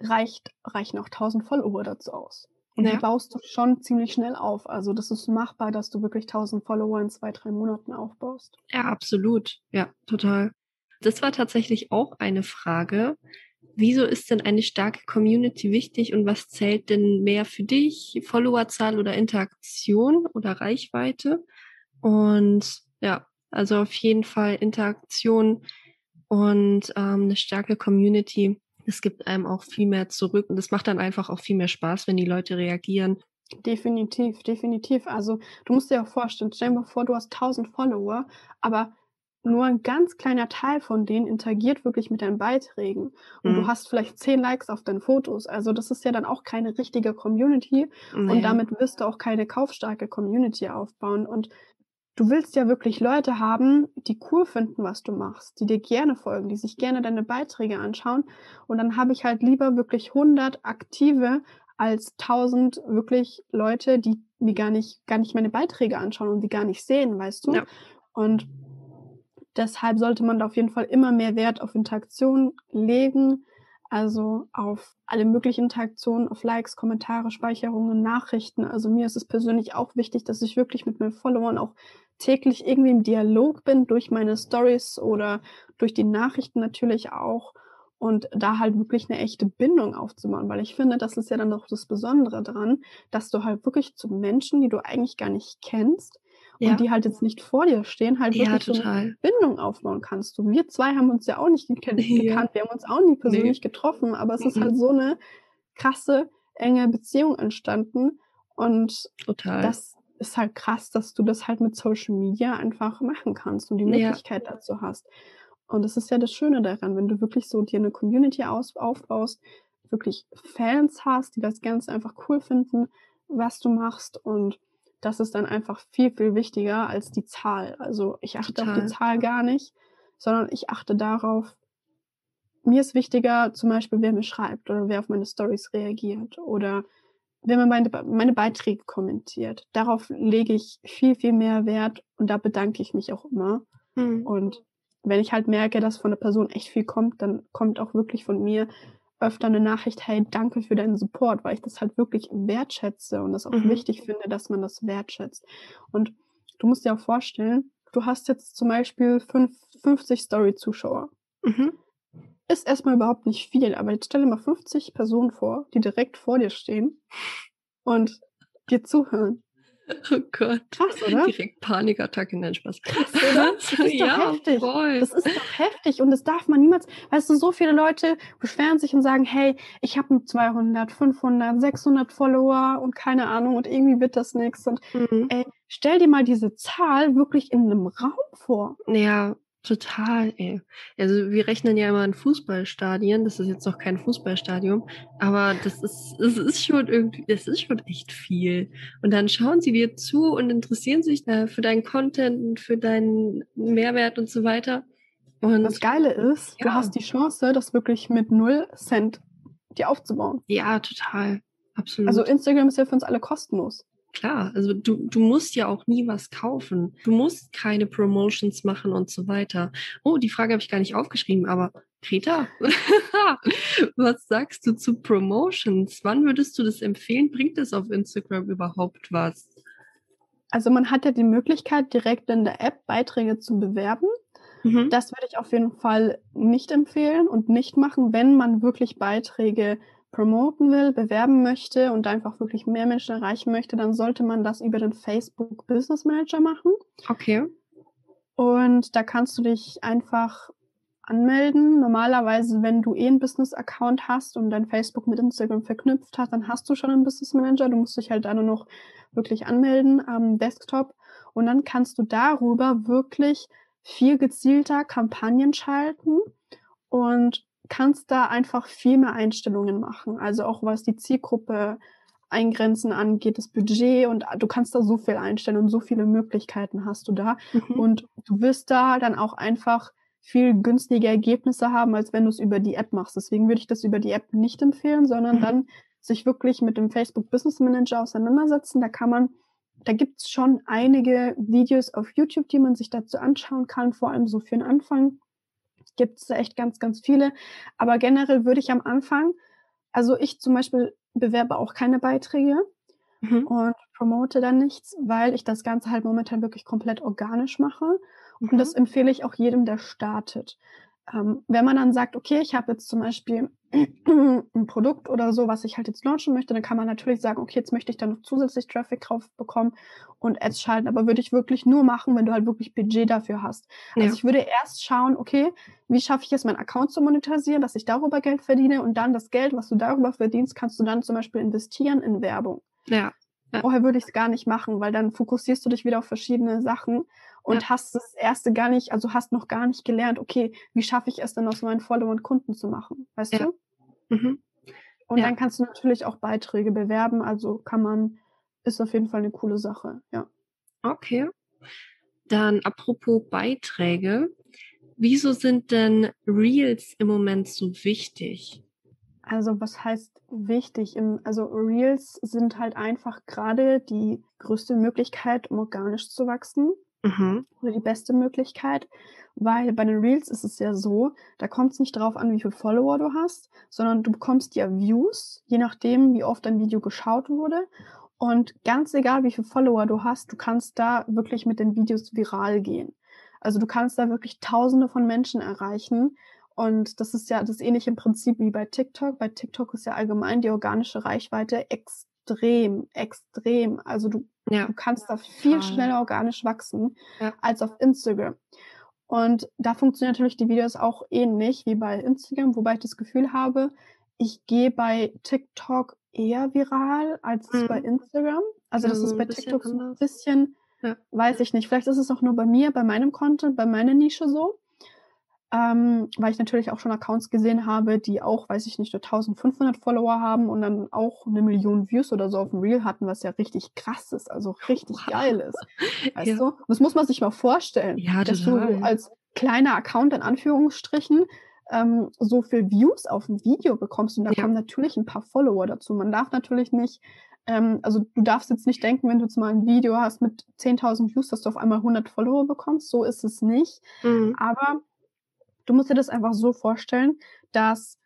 reicht, reichen auch 1000 Follower dazu aus. Und ja. die baust du schon ziemlich schnell auf. Also das ist machbar, dass du wirklich 1000 Follower in zwei, drei Monaten aufbaust. Ja, absolut. Ja, total. Das war tatsächlich auch eine Frage. Wieso ist denn eine starke Community wichtig und was zählt denn mehr für dich? Followerzahl oder Interaktion oder Reichweite? Und ja, also auf jeden Fall Interaktion und ähm, eine starke Community es gibt einem auch viel mehr zurück und es macht dann einfach auch viel mehr Spaß, wenn die Leute reagieren. Definitiv, definitiv. Also du musst dir auch vorstellen, stell dir mal vor, du hast 1000 Follower, aber nur ein ganz kleiner Teil von denen interagiert wirklich mit deinen Beiträgen. Und mhm. du hast vielleicht 10 Likes auf deinen Fotos. Also das ist ja dann auch keine richtige Community. Nee. Und damit wirst du auch keine kaufstarke Community aufbauen. Und du willst ja wirklich Leute haben, die cool finden, was du machst, die dir gerne folgen, die sich gerne deine Beiträge anschauen. Und dann habe ich halt lieber wirklich 100 aktive als 1000 wirklich Leute, die mir gar nicht, gar nicht meine Beiträge anschauen und die gar nicht sehen, weißt du? Ja. Und deshalb sollte man da auf jeden Fall immer mehr Wert auf Interaktion legen, also auf alle möglichen Interaktionen, auf Likes, Kommentare, Speicherungen, Nachrichten. Also mir ist es persönlich auch wichtig, dass ich wirklich mit meinen Followern auch täglich irgendwie im Dialog bin, durch meine Stories oder durch die Nachrichten natürlich auch. Und da halt wirklich eine echte Bindung aufzubauen, weil ich finde, das ist ja dann auch das Besondere daran, dass du halt wirklich zu Menschen, die du eigentlich gar nicht kennst, ja. und die halt jetzt nicht vor dir stehen, halt wirklich ja, so eine Bindung aufbauen kannst. Du, wir zwei haben uns ja auch nicht gekannt, ja. wir haben uns auch nie persönlich nee. getroffen, aber es mhm. ist halt so eine krasse, enge Beziehung entstanden und Total. das ist halt krass, dass du das halt mit Social Media einfach machen kannst und die Möglichkeit dazu hast. Und das ist ja das Schöne daran, wenn du wirklich so dir eine Community aus, aufbaust, wirklich Fans hast, die das Ganze einfach cool finden, was du machst und das ist dann einfach viel, viel wichtiger als die Zahl. Also ich achte Total. auf die Zahl gar nicht, sondern ich achte darauf, mir ist wichtiger zum Beispiel, wer mir schreibt oder wer auf meine Stories reagiert oder wer mir meine, meine Beiträge kommentiert. Darauf lege ich viel, viel mehr Wert und da bedanke ich mich auch immer. Mhm. Und wenn ich halt merke, dass von der Person echt viel kommt, dann kommt auch wirklich von mir öfter eine Nachricht, hey, danke für deinen Support, weil ich das halt wirklich wertschätze und das auch mhm. wichtig finde, dass man das wertschätzt. Und du musst dir auch vorstellen, du hast jetzt zum Beispiel fünf, 50 Story-Zuschauer. Mhm. Ist erstmal überhaupt nicht viel, aber jetzt stell dir mal 50 Personen vor, die direkt vor dir stehen und dir zuhören. Oh Gott. Krass, oder? Direkt Panikattacke, nein, Spaß. Krass, oder? Das ist ja, doch heftig. Voll. Das ist doch heftig und das darf man niemals, weißt du, so viele Leute beschweren sich und sagen, hey, ich habe 200, 500, 600 Follower und keine Ahnung und irgendwie wird das nichts und mhm. ey, stell dir mal diese Zahl wirklich in einem Raum vor. Ja, Total, ey. Also wir rechnen ja immer in Fußballstadien, das ist jetzt noch kein Fußballstadion, aber das ist, das ist schon irgendwie, das ist schon echt viel. Und dann schauen sie dir zu und interessieren sich äh, für deinen Content und für deinen Mehrwert und so weiter. Und das Geile ist, ja. du hast die Chance, das wirklich mit null Cent dir aufzubauen. Ja, total. Absolut. Also Instagram ist ja für uns alle kostenlos. Klar, also du, du musst ja auch nie was kaufen. Du musst keine Promotions machen und so weiter. Oh, die Frage habe ich gar nicht aufgeschrieben, aber Greta, was sagst du zu Promotions? Wann würdest du das empfehlen? Bringt es auf Instagram überhaupt was? Also man hat ja die Möglichkeit, direkt in der App Beiträge zu bewerben. Mhm. Das würde ich auf jeden Fall nicht empfehlen und nicht machen, wenn man wirklich Beiträge promoten will, bewerben möchte und einfach wirklich mehr Menschen erreichen möchte, dann sollte man das über den Facebook Business Manager machen. Okay. Und da kannst du dich einfach anmelden. Normalerweise, wenn du eh einen Business-Account hast und dein Facebook mit Instagram verknüpft hast, dann hast du schon einen Business Manager. Du musst dich halt da nur noch wirklich anmelden am Desktop. Und dann kannst du darüber wirklich viel gezielter Kampagnen schalten und kannst da einfach viel mehr Einstellungen machen. Also auch was die Zielgruppe eingrenzen angeht, das Budget und du kannst da so viel einstellen und so viele Möglichkeiten hast du da. Mhm. Und du wirst da dann auch einfach viel günstige Ergebnisse haben, als wenn du es über die App machst. Deswegen würde ich das über die App nicht empfehlen, sondern mhm. dann sich wirklich mit dem Facebook Business Manager auseinandersetzen. Da kann man, da gibt's schon einige Videos auf YouTube, die man sich dazu anschauen kann, vor allem so für den Anfang gibt es echt ganz, ganz viele. Aber generell würde ich am Anfang, also ich zum Beispiel bewerbe auch keine Beiträge mhm. und promote dann nichts, weil ich das Ganze halt momentan wirklich komplett organisch mache. Mhm. Und das empfehle ich auch jedem, der startet. Ähm, wenn man dann sagt, okay, ich habe jetzt zum Beispiel ein Produkt oder so, was ich halt jetzt launchen möchte, dann kann man natürlich sagen, okay, jetzt möchte ich da noch zusätzlich Traffic drauf bekommen und Ads schalten, aber würde ich wirklich nur machen, wenn du halt wirklich Budget dafür hast. Also ja. Also ich würde erst schauen, okay, wie schaffe ich es, meinen Account zu monetarisieren, dass ich darüber Geld verdiene und dann das Geld, was du darüber verdienst, kannst du dann zum Beispiel investieren in Werbung. Ja. ja. Vorher würde ich es gar nicht machen, weil dann fokussierst du dich wieder auf verschiedene Sachen und ja. hast das erste gar nicht, also hast noch gar nicht gelernt, okay, wie schaffe ich es denn aus meinen Followern Kunden zu machen, weißt ja. du? Mhm. Und ja. dann kannst du natürlich auch Beiträge bewerben, also kann man, ist auf jeden Fall eine coole Sache, ja. Okay. Dann apropos Beiträge, wieso sind denn Reels im Moment so wichtig? Also was heißt wichtig? Also Reels sind halt einfach gerade die größte Möglichkeit, um organisch zu wachsen. Mhm. Oder die beste Möglichkeit. Weil bei den Reels ist es ja so, da kommt es nicht drauf an, wie viele Follower du hast, sondern du bekommst ja Views, je nachdem, wie oft dein Video geschaut wurde. Und ganz egal, wie viele Follower du hast, du kannst da wirklich mit den Videos viral gehen. Also du kannst da wirklich Tausende von Menschen erreichen. Und das ist ja das ähnliche Prinzip wie bei TikTok. Bei TikTok ist ja allgemein die organische Reichweite extrem, extrem. Also du ja. Du kannst da viel schneller organisch wachsen ja. als auf Instagram. Und da funktionieren natürlich die Videos auch ähnlich wie bei Instagram, wobei ich das Gefühl habe, ich gehe bei TikTok eher viral als mhm. bei Instagram. Also das also ist bei TikTok so ein bisschen, ja. weiß ich nicht. Vielleicht ist es auch nur bei mir, bei meinem Content, bei meiner Nische so ähm, weil ich natürlich auch schon Accounts gesehen habe, die auch, weiß ich nicht, nur 1500 Follower haben und dann auch eine Million Views oder so auf dem Reel hatten, was ja richtig krass ist, also richtig wow. geil ist. Weißt ja. du? Das muss man sich mal vorstellen, ja, dass du als kleiner Account in Anführungsstrichen ähm, so viel Views auf ein Video bekommst und da ja. kommen natürlich ein paar Follower dazu. Man darf natürlich nicht ähm, also du darfst jetzt nicht denken, wenn du jetzt mal ein Video hast mit 10.000 Views, dass du auf einmal 100 Follower bekommst. So ist es nicht. Mhm. Aber Du musst dir das einfach so vorstellen, dass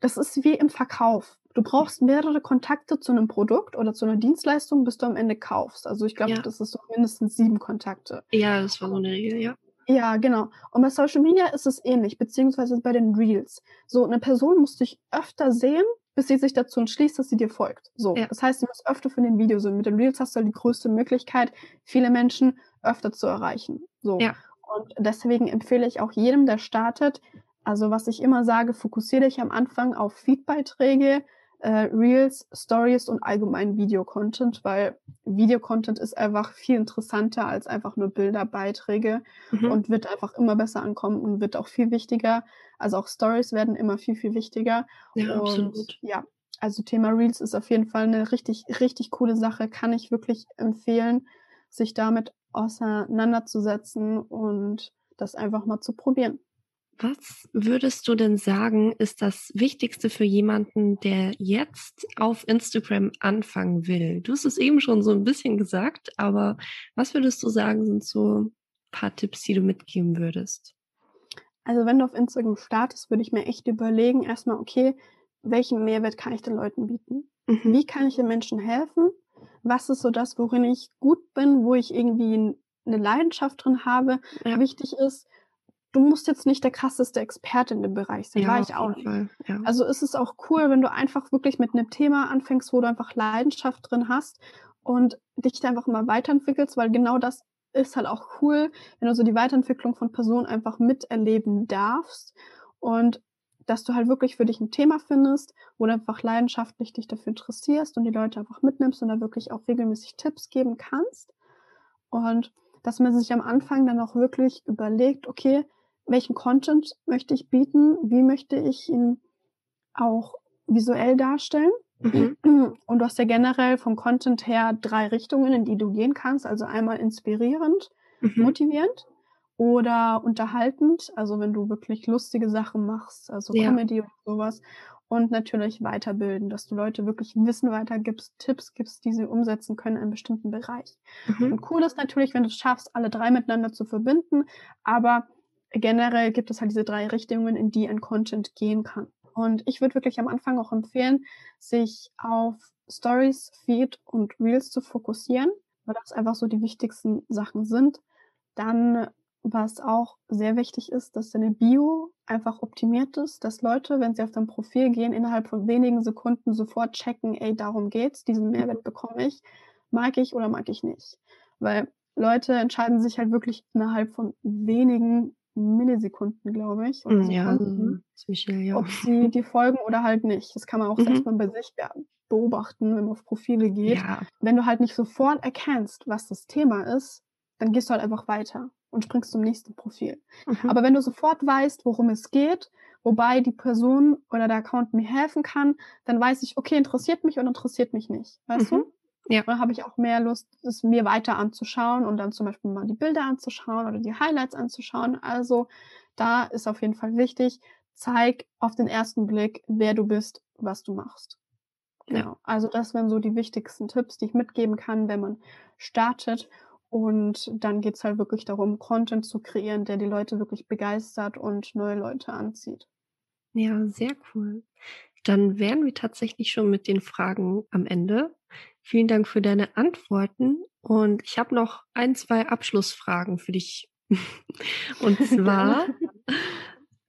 das ist wie im Verkauf. Du brauchst mehrere Kontakte zu einem Produkt oder zu einer Dienstleistung, bis du am Ende kaufst. Also ich glaube, ja. das ist so mindestens sieben Kontakte. Ja, das war so eine Regel, ja. Ja, genau. Und bei Social Media ist es ähnlich, beziehungsweise bei den Reels. So, eine Person muss dich öfter sehen, bis sie sich dazu entschließt, dass sie dir folgt. So, ja. das heißt, du musst öfter für den Video sehen. Mit den Reels hast du halt die größte Möglichkeit, viele Menschen öfter zu erreichen. So. Ja. Und deswegen empfehle ich auch jedem, der startet, also was ich immer sage, fokussiere dich am Anfang auf Feedbeiträge, äh, Reels, Stories und allgemein Videocontent, weil Videocontent ist einfach viel interessanter als einfach nur Bilderbeiträge mhm. und wird einfach immer besser ankommen und wird auch viel wichtiger. Also auch Stories werden immer viel, viel wichtiger. Ja, und absolut. Ja, also Thema Reels ist auf jeden Fall eine richtig, richtig coole Sache, kann ich wirklich empfehlen, sich damit auseinanderzusetzen und das einfach mal zu probieren. Was würdest du denn sagen, ist das Wichtigste für jemanden, der jetzt auf Instagram anfangen will? Du hast es eben schon so ein bisschen gesagt, aber was würdest du sagen, sind so ein paar Tipps, die du mitgeben würdest? Also wenn du auf Instagram startest, würde ich mir echt überlegen, erstmal, okay, welchen Mehrwert kann ich den Leuten bieten? Mhm. Wie kann ich den Menschen helfen? Was ist so das, worin ich gut bin, wo ich irgendwie eine Leidenschaft drin habe. Ja. Wichtig ist, du musst jetzt nicht der krasseste Experte in dem Bereich sein, Ja, war ich auch nicht. Ja. Also ist es auch cool, wenn du einfach wirklich mit einem Thema anfängst, wo du einfach Leidenschaft drin hast und dich da einfach immer weiterentwickelst, weil genau das ist halt auch cool, wenn du so die Weiterentwicklung von Personen einfach miterleben darfst und dass du halt wirklich für dich ein Thema findest, wo du einfach leidenschaftlich dich dafür interessierst und die Leute einfach mitnimmst und da wirklich auch regelmäßig Tipps geben kannst. Und dass man sich am Anfang dann auch wirklich überlegt, okay, welchen Content möchte ich bieten, wie möchte ich ihn auch visuell darstellen. Mhm. Und du hast ja generell vom Content her drei Richtungen, in die du gehen kannst. Also einmal inspirierend, Mhm. motivierend oder unterhaltend. Also wenn du wirklich lustige Sachen machst, also Ja. Comedy oder sowas. Und natürlich weiterbilden, dass du Leute wirklich Wissen weitergibst, Tipps gibst, die sie umsetzen können in einem bestimmten Bereich. Mhm. Und cool ist natürlich, wenn du es schaffst, alle drei miteinander zu verbinden. Aber generell gibt es halt diese drei Richtungen, in die ein Content gehen kann. Und ich würde wirklich am Anfang auch empfehlen, sich auf Stories, Feed und Reels zu fokussieren, weil das einfach so die wichtigsten Sachen sind. Dann, was auch sehr wichtig ist, dass deine Bio einfach optimiert ist, dass Leute, wenn sie auf dein Profil gehen, innerhalb von wenigen Sekunden sofort checken, ey, darum geht's, diesen Mehrwert bekomme ich, mag ich oder mag ich nicht. Weil Leute entscheiden sich halt wirklich innerhalb von wenigen Millisekunden, glaube ich, oder Mm, Ja, Sekunden, schnell, ja. ob sie dir folgen oder halt nicht. Das kann man auch Mhm. selbst mal bei sich beobachten, wenn man auf Profile geht. Ja, Wenn du halt nicht sofort erkennst, was das Thema ist, dann gehst du halt einfach weiter und springst zum nächsten Profil. mhm. Aber wenn du sofort weißt, worum es geht, wobei die Person oder der Account mir helfen kann, dann weiß ich, okay, interessiert mich oder interessiert mich nicht. Weißt Mhm. du? Ja. Dann habe ich auch mehr Lust, es mir weiter anzuschauen und dann zum Beispiel mal die Bilder anzuschauen oder die Highlights anzuschauen. Also da ist auf jeden Fall wichtig, zeig auf den ersten Blick, wer du bist, was du machst. Ja. Genau. Also das wären so die wichtigsten Tipps, die ich mitgeben kann, wenn man startet. Und dann geht's halt wirklich darum, Content zu kreieren, der die Leute wirklich begeistert und neue Leute anzieht. Ja, sehr cool. Dann wären wir tatsächlich schon mit den Fragen am Ende. Vielen Dank für deine Antworten. Und ich habe noch ein, zwei Abschlussfragen für dich. Und zwar,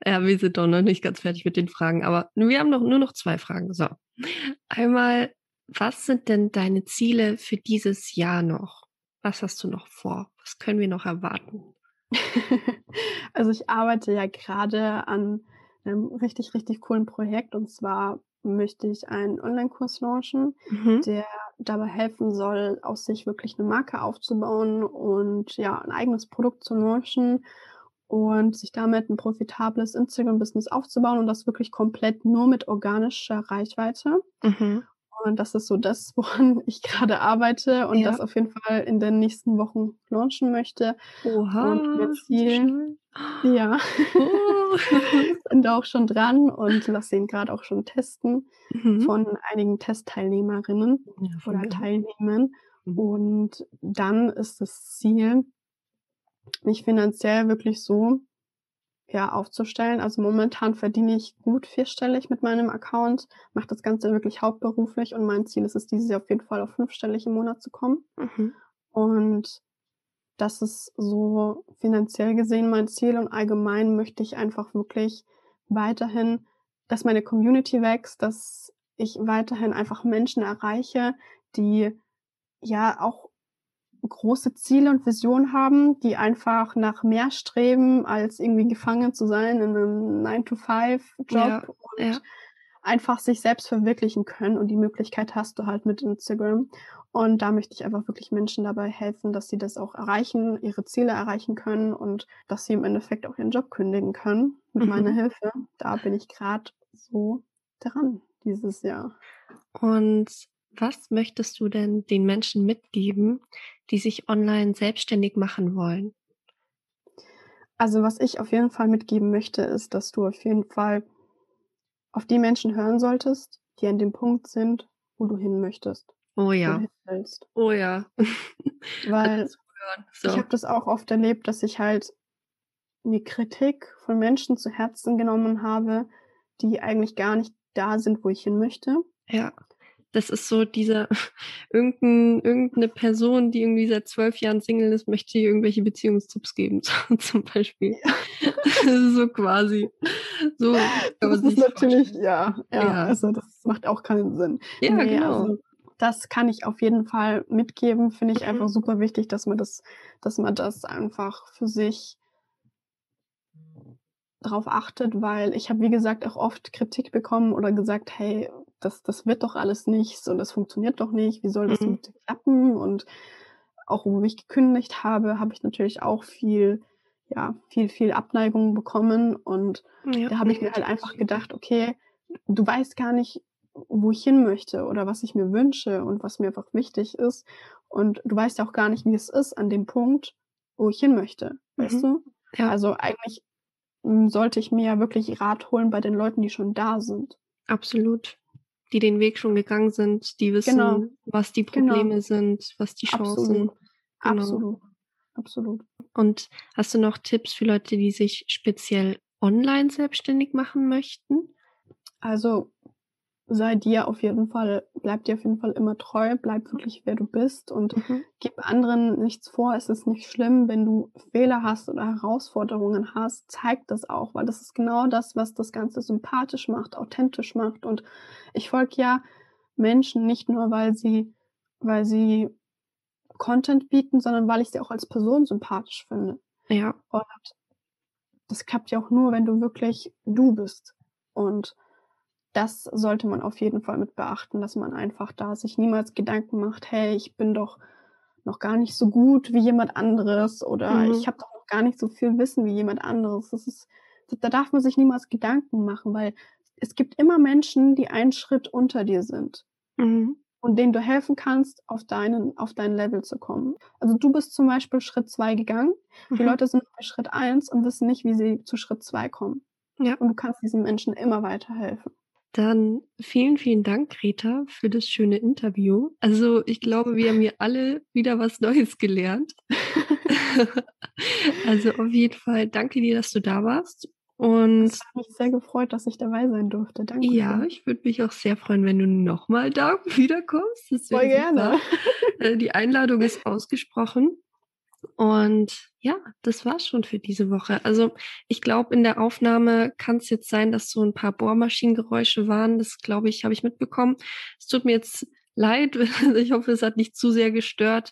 ja, wir sind doch noch nicht ganz fertig mit den Fragen, aber wir haben noch nur noch zwei Fragen. So. Einmal, was sind denn deine Ziele für dieses Jahr noch? Was hast du noch vor? Was können wir noch erwarten? also ich arbeite ja gerade an einem richtig, richtig coolen Projekt und zwar möchte ich einen Online-Kurs launchen, Mhm. der dabei helfen soll, aus sich wirklich eine Marke aufzubauen und ja, ein eigenes Produkt zu launchen und sich damit ein profitables Instagram-Business aufzubauen und das wirklich komplett nur mit organischer Reichweite. Mhm. Und das ist so das, woran ich gerade arbeite und Ja. das auf jeden Fall in den nächsten Wochen launchen möchte. Oha, Und mein Ziel-. Ja, Oh. bin da auch schon dran und lasse ihn gerade auch schon testen Mhm. von einigen Testteilnehmerinnen Ja, oder mir. Teilnehmern. Mhm. Und dann ist das Ziel, mich finanziell wirklich so ja, aufzustellen. Also momentan verdiene ich gut vierstellig mit meinem Account, mache das Ganze wirklich hauptberuflich und mein Ziel ist es, dieses Jahr auf jeden Fall auf fünfstellig im Monat zu kommen. Mhm. Und das ist so finanziell gesehen mein Ziel und allgemein möchte ich einfach wirklich weiterhin, dass meine Community wächst, dass ich weiterhin einfach Menschen erreiche, die ja auch große Ziele und Visionen haben, die einfach nach mehr streben, als irgendwie gefangen zu sein in einem 9-to-5-Job Ja, und ja. einfach sich selbst verwirklichen können. Und die Möglichkeit hast du halt mit Instagram. Und da möchte ich einfach wirklich Menschen dabei helfen, dass sie das auch erreichen, ihre Ziele erreichen können und dass sie im Endeffekt auch ihren Job kündigen können mit Mhm. meiner Hilfe. Da bin ich gerade so dran dieses Jahr. Und was möchtest du denn den Menschen mitgeben, die sich online selbstständig machen wollen? Also was ich auf jeden Fall mitgeben möchte, ist, dass du auf jeden Fall auf die Menschen hören solltest, die an dem Punkt sind, wo du hin möchtest, Oh ja, oh ja. Weil. So. ich habe das auch oft erlebt, dass ich halt mir Kritik von Menschen zu Herzen genommen habe, die eigentlich gar nicht da sind, wo ich hin möchte. ja, das ist so dieser, irgendein, irgendeine Person, die irgendwie seit zwölf Jahren Single ist, möchte dir irgendwelche Beziehungstipps geben, zum Beispiel. Ja. so quasi. So das ist natürlich, ja, ja, ja, also das macht auch keinen Sinn. Ja, nee, genau. Also, das kann ich auf jeden Fall mitgeben, finde ich mhm. einfach super wichtig, dass man das, dass man das einfach für sich darauf achtet, weil ich habe, wie gesagt, auch oft Kritik bekommen oder gesagt, hey, das, das wird doch alles nichts und das funktioniert doch nicht, wie soll das mhm. klappen? Und auch wo ich gekündigt habe, habe ich natürlich auch viel, ja, viel, viel Abneigung bekommen. Und ja, da habe ich mir halt einfach gedacht, okay, du weißt gar nicht, wo ich hin möchte oder was ich mir wünsche und was mir einfach wichtig ist. Und du weißt ja auch gar nicht, wie es ist an dem Punkt, wo ich hin möchte. Weißt mhm. du? Ja. Also eigentlich hm, sollte ich mir ja wirklich Rat holen bei den Leuten, die schon da sind. Absolut. Die den Weg schon gegangen sind, die wissen, genau. was die genau. Probleme genau. sind, was die Chancen. Absolut. Genau. Absolut. Absolut. Und hast du noch Tipps für Leute, die sich speziell online selbstständig machen möchten? Also sei dir auf jeden Fall, bleib dir auf jeden Fall immer treu, bleib wirklich wer du bist und mhm. gib anderen nichts vor. Es ist nicht schlimm, wenn du Fehler hast oder Herausforderungen hast, zeig das auch, weil das ist genau das, was das Ganze sympathisch macht, authentisch macht. Und ich folge ja Menschen nicht nur, weil sie, weil sie Content bieten, sondern weil ich sie auch als Person sympathisch finde. Ja. Und das klappt ja auch nur, wenn du wirklich du bist. Und das sollte man auf jeden Fall mit beachten, dass man einfach da sich niemals Gedanken macht, hey, ich bin doch noch gar nicht so gut wie jemand anderes oder mhm. ich habe doch noch gar nicht so viel Wissen wie jemand anderes. Das ist, da darf man sich niemals Gedanken machen, weil es gibt immer Menschen, die einen Schritt unter dir sind mhm. und denen du helfen kannst, auf deinen, auf dein Level zu kommen. Also du bist zum Beispiel Schritt zwei gegangen. Mhm. Die Leute sind bei Schritt eins und wissen nicht, wie sie zu Schritt zwei kommen. Ja. Und du kannst diesen Menschen immer weiterhelfen. Dann vielen, vielen Dank, Greta, für das schöne Interview. Also ich glaube, wir haben hier alle wieder was Neues gelernt. also auf jeden Fall danke dir, dass du da warst. Und es hat mich sehr gefreut, dass ich dabei sein durfte. Danke. Ja, ich würde mich auch sehr freuen, wenn du nochmal da wiederkommst. Voll gerne. Äh, die Einladung ist ausgesprochen. Und ja, das war's schon für diese Woche. Also ich glaube, in der Aufnahme kann es jetzt sein, dass so ein paar Bohrmaschinengeräusche waren. Das glaube ich, habe ich mitbekommen. Es tut mir jetzt leid. Ich hoffe, es hat nicht zu sehr gestört.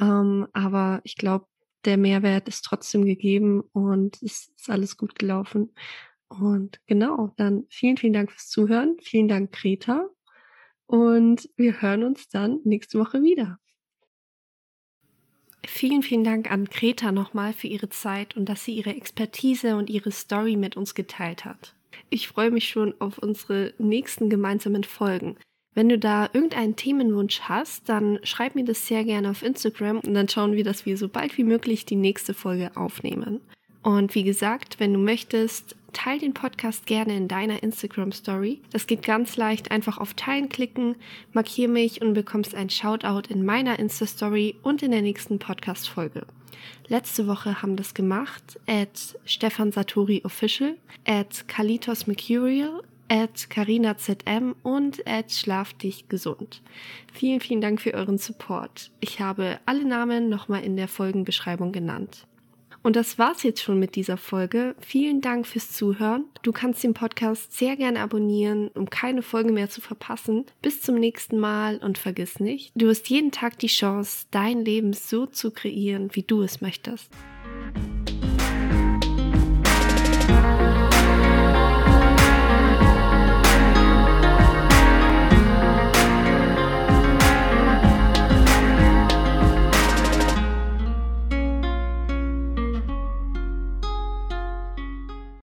Ähm, aber ich glaube, der Mehrwert ist trotzdem gegeben und es ist alles gut gelaufen. Und genau, dann vielen, vielen Dank fürs Zuhören. Vielen Dank, Greta. Und wir hören uns dann nächste Woche wieder. Vielen, vielen Dank an Greta nochmal für ihre Zeit und dass sie ihre Expertise und ihre Story mit uns geteilt hat. Ich freue mich schon auf unsere nächsten gemeinsamen Folgen. Wenn du da irgendeinen Themenwunsch hast, dann schreib mir das sehr gerne auf Instagram und dann schauen wir, dass wir so bald wie möglich die nächste Folge aufnehmen. Und wie gesagt, wenn du möchtest, teil den Podcast gerne in deiner Instagram Story. Das geht ganz leicht. Einfach auf Teilen klicken, markier mich und bekommst ein Shoutout in meiner Insta Story und in der nächsten Podcast Folge. Letzte Woche haben das gemacht at Stefan Satori Official, at Kalitos Mercurial, at Carina ZM und at Schlaf dich gesund. Vielen, vielen Dank für euren Support. Ich habe alle Namen nochmal in der Folgenbeschreibung genannt. Und das war's jetzt schon mit dieser Folge. Vielen Dank fürs Zuhören. Du kannst den Podcast sehr gerne abonnieren, um keine Folge mehr zu verpassen. Bis zum nächsten Mal und vergiss nicht, du hast jeden Tag die Chance, dein Leben so zu kreieren, wie du es möchtest.